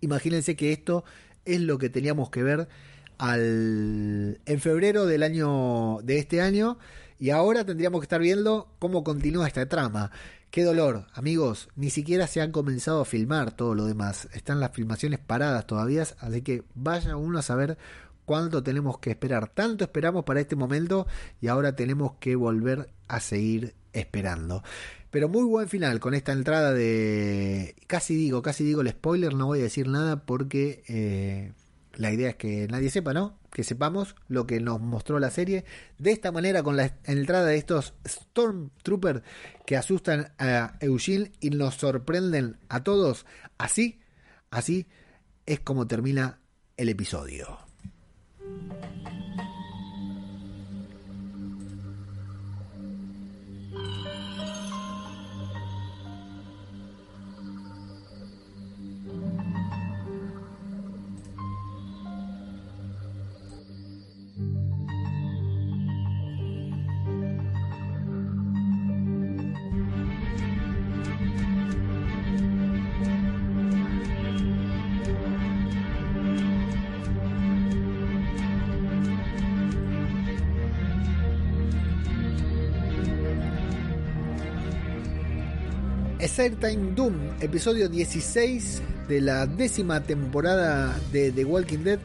Imagínense que esto es lo que teníamos que ver al en febrero del año de este año y ahora tendríamos que estar viendo cómo continúa esta trama. Qué dolor, amigos, ni siquiera se han comenzado a filmar todo lo demás. Están las filmaciones paradas todavía, así que vaya uno a saber cuánto tenemos que esperar. Tanto esperamos para este momento y ahora tenemos que volver a seguir esperando. Pero muy buen final con esta entrada de... Casi digo, casi digo el spoiler, no voy a decir nada porque eh, la idea es que nadie sepa, ¿no? Que sepamos lo que nos mostró la serie. De esta manera, con la entrada de estos Stormtroopers que asustan a Eugene y nos sorprenden a todos. Así, así es como termina el episodio. Certain Doom, episodio 16 de la décima temporada de The Walking Dead.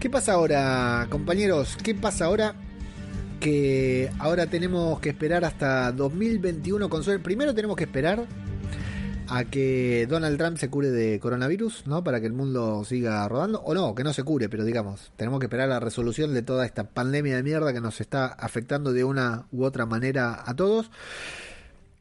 ¿Qué pasa ahora, compañeros? ¿Qué pasa ahora? Que ahora tenemos que esperar hasta 2021 con suerte. Primero tenemos que esperar a que Donald Trump se cure de coronavirus, ¿no? Para que el mundo siga rodando. O no, que no se cure, pero digamos, tenemos que esperar la resolución de toda esta pandemia de mierda que nos está afectando de una u otra manera a todos.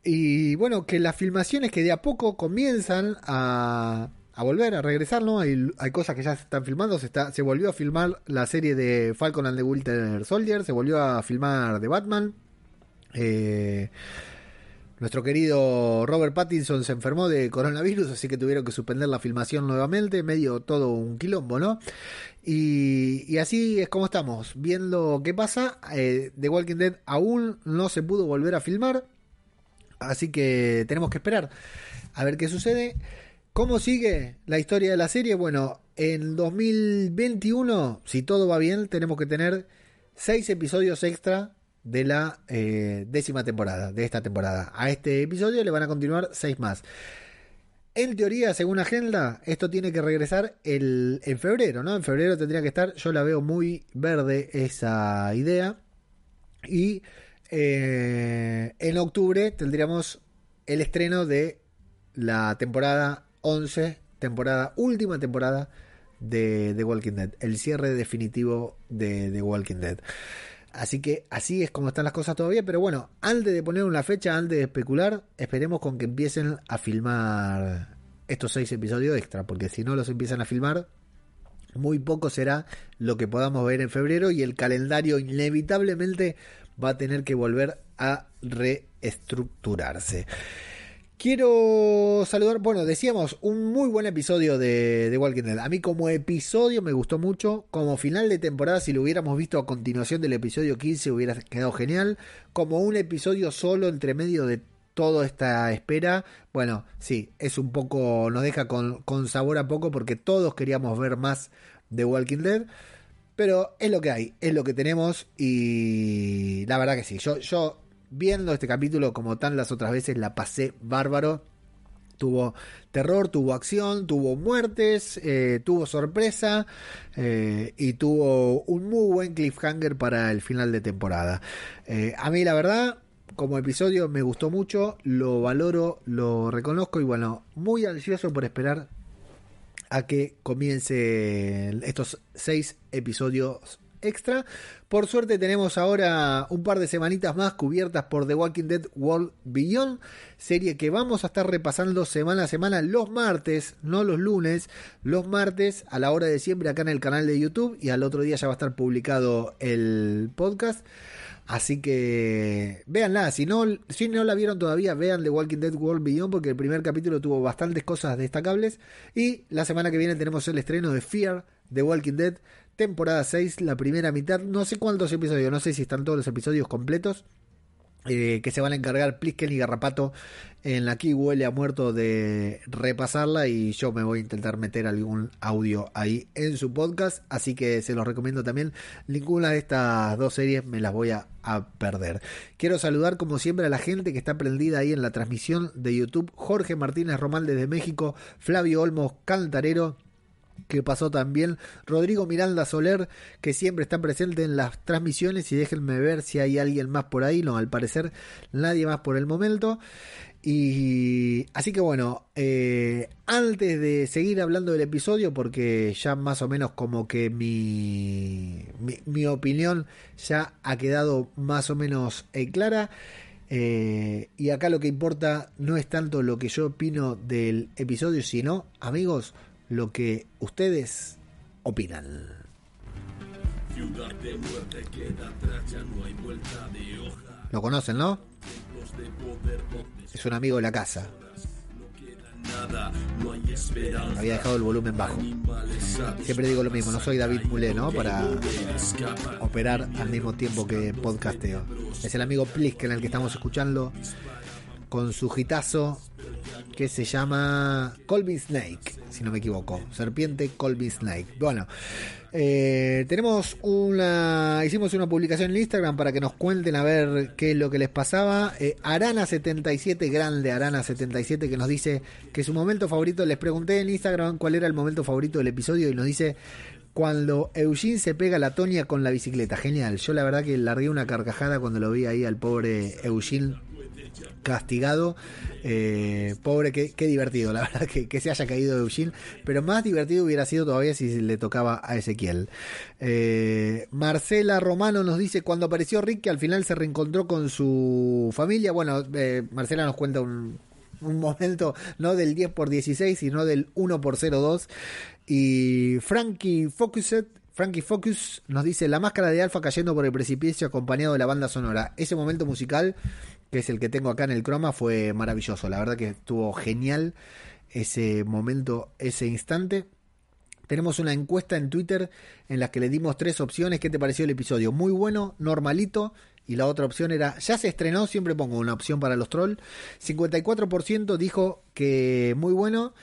Y bueno, que las filmaciones que de a poco comienzan a, volver, a regresar, ¿no? Hay, hay, cosas que ya se están filmando, se, está, se volvió a filmar la serie de Falcon and the Winter Soldier, se volvió a filmar de Batman. Eh, nuestro querido Robert Pattinson se enfermó de coronavirus, así que tuvieron que suspender la filmación nuevamente, medio todo un quilombo, ¿no? Y, y así es como estamos, viendo qué pasa. Eh, The Walking Dead aún no se pudo volver a filmar. Así que tenemos que esperar a ver qué sucede. ¿Cómo sigue la historia de la serie? Bueno, en 2021, si todo va bien, tenemos que tener seis episodios extra de la eh, décima temporada, de esta temporada. A este episodio le van a continuar seis más. En teoría, según agenda, esto tiene que regresar el, en febrero, ¿no? En febrero tendría que estar, yo la veo muy verde esa idea. Y eh, en octubre tendríamos el estreno de la temporada 11, temporada, última temporada de The Walking Dead, el cierre definitivo de The Walking Dead. Así que así es como están las cosas todavía, pero bueno, antes de poner una fecha, antes de especular, esperemos con que empiecen a filmar estos seis episodios extra, porque si no los empiezan a filmar, muy poco será lo que podamos ver en febrero y el calendario inevitablemente va a tener que volver a reestructurarse. Quiero saludar, bueno, decíamos, un muy buen episodio de, de Walking Dead. A mí como episodio me gustó mucho. Como final de temporada, si lo hubiéramos visto a continuación del episodio 15, hubiera quedado genial. Como un episodio solo entre medio de toda esta espera, bueno, sí, es un poco, nos deja con, con sabor a poco porque todos queríamos ver más de Walking Dead. Pero es lo que hay, es lo que tenemos y la verdad que sí, yo, yo viendo este capítulo como tan las otras veces la pasé bárbaro. Tuvo terror, tuvo acción, tuvo muertes, eh, tuvo sorpresa eh, y tuvo un muy buen cliffhanger para el final de temporada. Eh, a mí la verdad, como episodio me gustó mucho, lo valoro, lo reconozco y bueno, muy ansioso por esperar a que comience estos seis episodios extra. Por suerte tenemos ahora un par de semanitas más cubiertas por The Walking Dead World Beyond, serie que vamos a estar repasando semana a semana los martes, no los lunes, los martes a la hora de siempre acá en el canal de YouTube y al otro día ya va a estar publicado el podcast. Así que véanla, si no, si no la vieron todavía, vean The Walking Dead World Beyond porque el primer capítulo tuvo bastantes cosas destacables. Y la semana que viene tenemos el estreno de Fear, The Walking Dead, temporada 6, la primera mitad. No sé cuántos episodios, no sé si están todos los episodios completos. Eh, que se van a encargar Plisken y Garrapato en la que huele a muerto de repasarla y yo me voy a intentar meter algún audio ahí en su podcast así que se los recomiendo también. Ninguna de estas dos series me las voy a, perder. Quiero saludar como siempre a la gente que está prendida ahí en la transmisión de YouTube. Jorge Martínez Román desde México Flavio Olmos Cantarero que pasó también Rodrigo Miranda Soler, que siempre está presente en las transmisiones y déjenme ver si hay alguien más por ahí, no, al parecer nadie más por el momento. Y así que bueno, eh, antes de seguir hablando del episodio, porque ya más o menos como que mi, mi, opinión ya ha quedado más o menos eh, clara, eh, y acá lo que importa no es tanto lo que yo opino del episodio, sino, amigos, lo que ustedes opinan. Ciudad de muerte queda atrás, ya no hay vuelta de hoja. Lo conocen, ¿no? Es un amigo de la casa. Había dejado el volumen bajo. Siempre digo lo mismo, no soy David Mulé, ¿no? Para operar al mismo tiempo que podcasteo. Es el amigo Plisken el que estamos escuchando con su gitazo que se llama Colby Snake, si no me equivoco. Serpiente Colby Snake. Bueno, eh, tenemos una. Hicimos una publicación en Instagram para que nos cuenten a ver qué es lo que les pasaba. Eh, Arana77, grande Arana77, que nos dice que su momento favorito. Les pregunté en Instagram cuál era el momento favorito del episodio y nos dice cuando Eugene se pega la Tonia con la bicicleta. Genial. Yo la verdad que largué una carcajada cuando lo vi ahí al pobre Eugene castigado. Eh, pobre, qué, divertido, la verdad que, se haya caído Eugene. Pero más divertido hubiera sido todavía si le tocaba a Ezequiel. Eh, Marcela Romano nos dice: Cuando apareció Rick, que al final se reencontró con su familia. Bueno, eh, Marcela nos cuenta un, momento no del 10 por 16, sino del 1 por 02. Y Frankie Focuset. Frankie Focus nos dice la máscara de Alfa cayendo por el precipicio acompañado de la banda sonora. Ese momento musical, que es el que tengo acá en el croma, fue maravilloso. La verdad que estuvo genial ese momento, ese instante. Tenemos una encuesta en Twitter en la que le dimos tres opciones. ¿Qué te pareció el episodio? Muy bueno, normalito. Y la otra opción era, ya se estrenó, siempre pongo una opción para los trolls. 54% dijo que muy bueno.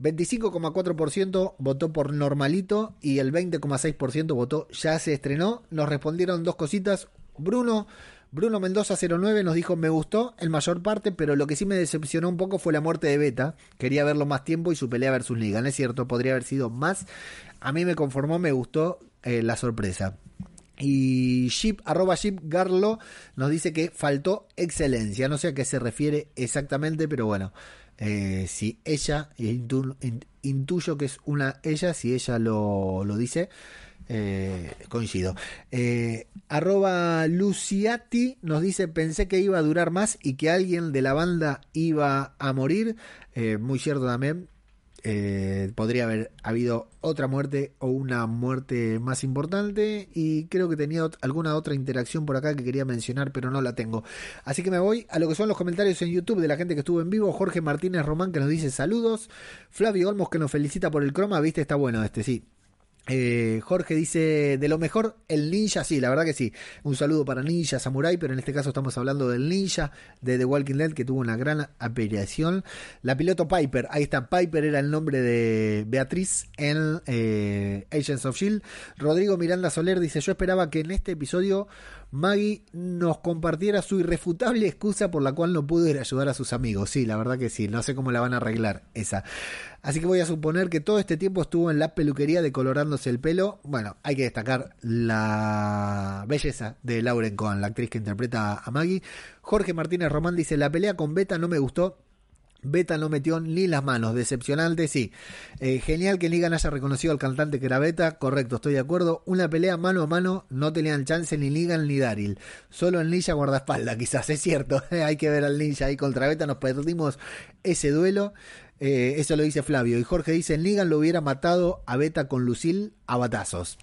25,4% votó por normalito y el 20,6% votó ya se estrenó. Nos respondieron dos cositas. Bruno, Bruno Mendoza 09 nos dijo me gustó en mayor parte, pero lo que sí me decepcionó un poco fue la muerte de Beta. Quería verlo más tiempo y su pelea versus Negan. Es cierto, podría haber sido más. A mí me conformó, me gustó eh, la sorpresa. Y Ship, arroba Ship Garlo nos dice que faltó excelencia. No sé a qué se refiere exactamente, pero bueno. Eh, si ella, intu- in- intuyo que es una ella, si ella lo, lo dice, eh, coincido. Eh, arroba Luciati nos dice, pensé que iba a durar más y que alguien de la banda iba a morir. Eh, muy cierto también. Podría haber habido otra muerte o una muerte más importante y creo que tenía alguna otra interacción por acá que quería mencionar pero no la tengo así que me voy a lo que son los comentarios en YouTube de la gente que estuvo en vivo Jorge Martínez Román que nos dice saludos Flavio Olmos que nos felicita por el croma viste está bueno este sí eh, Jorge dice de lo mejor el ninja, sí, la verdad que sí. Un saludo para Ninja Samurai, pero en este caso estamos hablando del ninja de The Walking Dead que tuvo una gran aparición. La piloto Piper, ahí está, Piper era el nombre de Beatriz en eh, Agents of Shield. Rodrigo Miranda Soler dice: Yo esperaba que en este episodio Maggie nos compartiera su irrefutable excusa por la cual no pudo ir a ayudar a sus amigos. Sí, la verdad que sí, no sé cómo la van a arreglar esa. Así que voy a suponer que todo este tiempo estuvo en la peluquería decolorándose el pelo. Bueno, hay que destacar la belleza de Lauren Cohen, la actriz que interpreta a Maggie. Jorge Martínez Román dice, la pelea con Beta no me gustó. Beta no metió ni las manos, decepcionante, sí. Eh, genial que Negan haya reconocido al cantante que era Beta, correcto, estoy de acuerdo. Una pelea mano a mano no tenían chance ni Negan ni Daryl. Solo el ninja guardaespaldas, quizás, es cierto. Hay que ver al ninja ahí contra Beta, nos perdimos ese duelo. Eh, eso lo dice Flavio. Y Jorge dice, Negan lo hubiera matado a Beta con Lucil a batazos.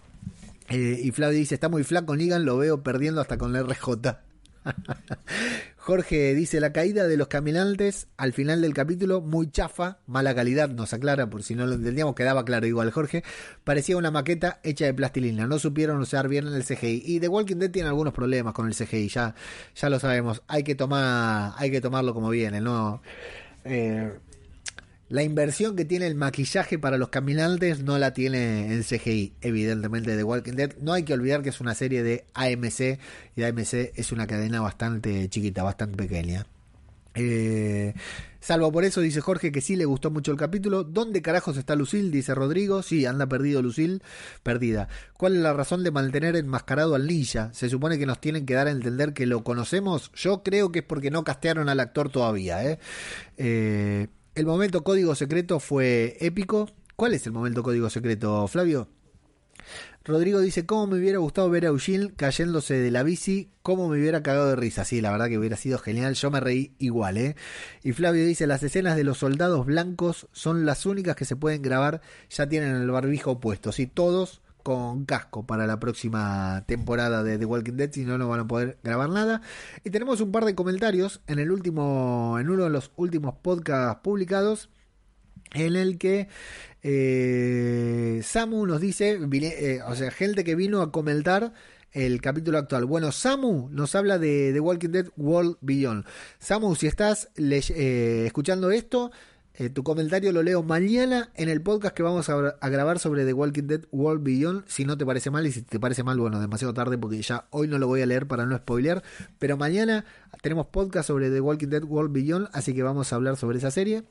Eh, y Flavio dice, está muy flaco Negan, lo veo perdiendo hasta con la RJ. Jorge dice la caída de los caminantes al final del capítulo, muy chafa, mala calidad, nos aclara por si no lo entendíamos, quedaba claro igual Jorge, parecía una maqueta hecha de plastilina, no supieron usar bien el CGI y The Walking Dead tiene algunos problemas con el CGI, ya, ya lo sabemos, hay que tomar, hay que tomarlo como viene, no eh, la inversión que tiene el maquillaje para los caminantes no la tiene en CGI, evidentemente, de Walking Dead. No hay que olvidar que es una serie de AMC y AMC es una cadena bastante chiquita, bastante pequeña. Eh, salvo por eso, dice Jorge que sí le gustó mucho el capítulo. ¿Dónde carajos está Lucil? Dice Rodrigo. Sí, anda perdido Lucil, perdida. ¿Cuál es la razón de mantener enmascarado al ninja? Se supone que nos tienen que dar a entender que lo conocemos. Yo creo que es porque no castearon al actor todavía. ¿eh? eh el momento código secreto fue épico. ¿Cuál es el momento código secreto, Flavio? Rodrigo dice, ¿cómo me hubiera gustado ver a Eugene cayéndose de la bici? ¿Cómo me hubiera cagado de risa? Sí, la verdad que hubiera sido genial. Yo me reí igual, ¿eh? Y Flavio dice, las escenas de los soldados blancos son las únicas que se pueden grabar. Ya tienen el barbijo puesto. Sí, todos con casco para la próxima temporada de The Walking Dead, si no, no van a poder grabar nada. Y tenemos un par de comentarios en el último, en uno de los últimos podcasts publicados, en el que eh, Samu nos dice, eh, o sea, gente que vino a comentar el capítulo actual. Bueno, Samu nos habla de The Walking Dead World Beyond. Samu, si estás eh, escuchando esto, eh, tu comentario lo leo mañana en el podcast que vamos a, grabar sobre The Walking Dead World Beyond. Si no te parece mal y si te parece mal, bueno, demasiado tarde porque ya hoy no lo voy a leer para no spoilear. Pero mañana tenemos podcast sobre The Walking Dead World Beyond, así que vamos a hablar sobre esa serie.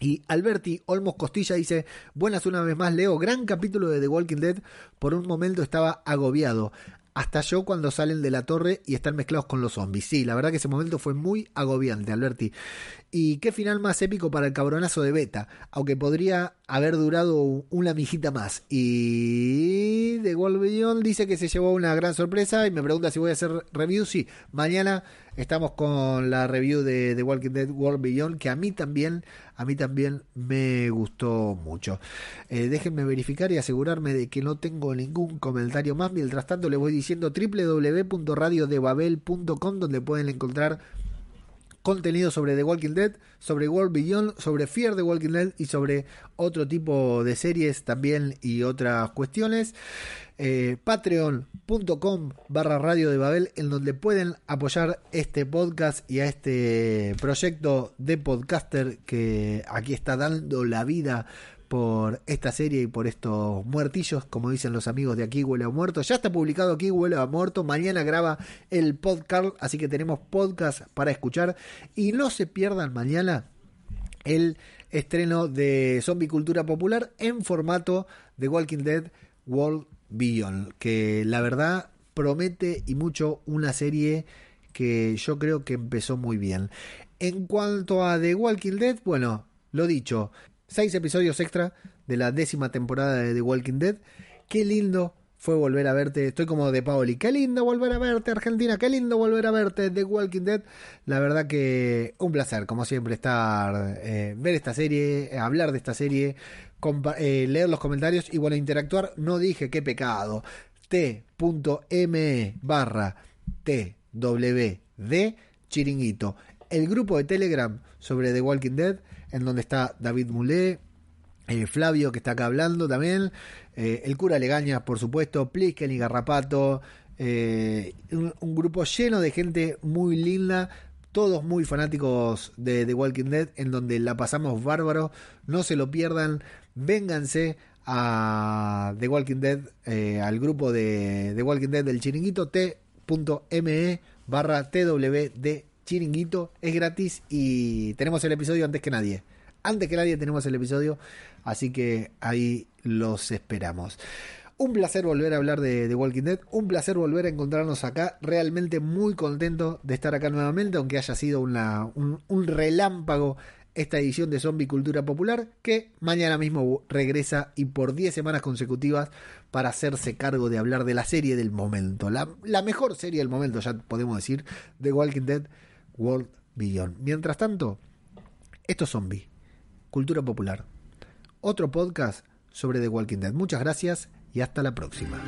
Y Alberti Olmos Costilla dice, buenas una vez más Leo, gran capítulo de The Walking Dead, por un momento estaba agobiado hasta yo cuando salen de la torre y están mezclados con los zombies. Sí, la verdad que ese momento fue muy agobiante, Alberti. Y qué final más épico para el cabronazo de Beta, aunque podría haber durado una mijita más. Y de Beyond dice que se llevó una gran sorpresa y me pregunta si voy a hacer review. Sí, mañana estamos con la review de The Walking Dead World Beyond, que a mí también, a mí también me gustó mucho. Eh, déjenme verificar y asegurarme de que no tengo ningún comentario más. Mientras tanto, les voy diciendo www.radiodebabel.com, donde pueden encontrar contenido sobre The Walking Dead, sobre World Beyond, sobre Fear the Walking Dead y sobre otro tipo de series también y otras cuestiones. Eh, Patreon.com barra Radio de Babel, en donde pueden apoyar este podcast y a este proyecto de podcaster que aquí está dando la vida por esta serie y por estos muertillos, como dicen los amigos de Aquí Huele a Muerto. Ya está publicado Aquí Huele a Muerto. Mañana graba el podcast, así que tenemos podcast para escuchar. Y no se pierdan mañana el estreno de Zombie Cultura Popular en formato de Walking Dead World Beyond, que la verdad promete y mucho una serie que yo creo que empezó muy bien. En cuanto a The Walking Dead, bueno, lo dicho, seis episodios extra de la décima temporada de The Walking Dead. Qué lindo fue volver a verte. Estoy como de Paoli. Qué lindo volver a verte, Argentina. Qué lindo volver a verte, The Walking Dead. La verdad que un placer, como siempre, estar, eh, ver esta serie, hablar de esta serie, eh, leer los comentarios y bueno, interactuar. No dije qué pecado. T.me barra TWD chiringuito. El grupo de Telegram sobre The Walking Dead en donde está David Mulé, eh, Flavio que está acá hablando también, eh, el cura Legaña, por supuesto, Plisken y Garrapato, eh, un, grupo lleno de gente muy linda, todos muy fanáticos de The Walking Dead, en donde la pasamos bárbaro, no se lo pierdan, vénganse a The Walking Dead, al grupo de The Walking Dead del chiringuito t.me barra twd chiringuito, es gratis y tenemos el episodio antes que nadie. Antes que nadie tenemos el episodio, así que ahí los esperamos. Un placer volver a hablar de, Walking Dead, un placer volver a encontrarnos acá, realmente muy contento de estar acá nuevamente, aunque haya sido una, un, relámpago esta edición de Zombie Cultura Popular que mañana mismo regresa y por 10 semanas consecutivas para hacerse cargo de hablar de la serie del momento, la, la mejor serie del momento, ya podemos decir, The Walking Dead World Beyond. Mientras tanto, esto es Zombie, Cultura Popular, otro podcast sobre The Walking Dead. Muchas gracias y hasta la próxima.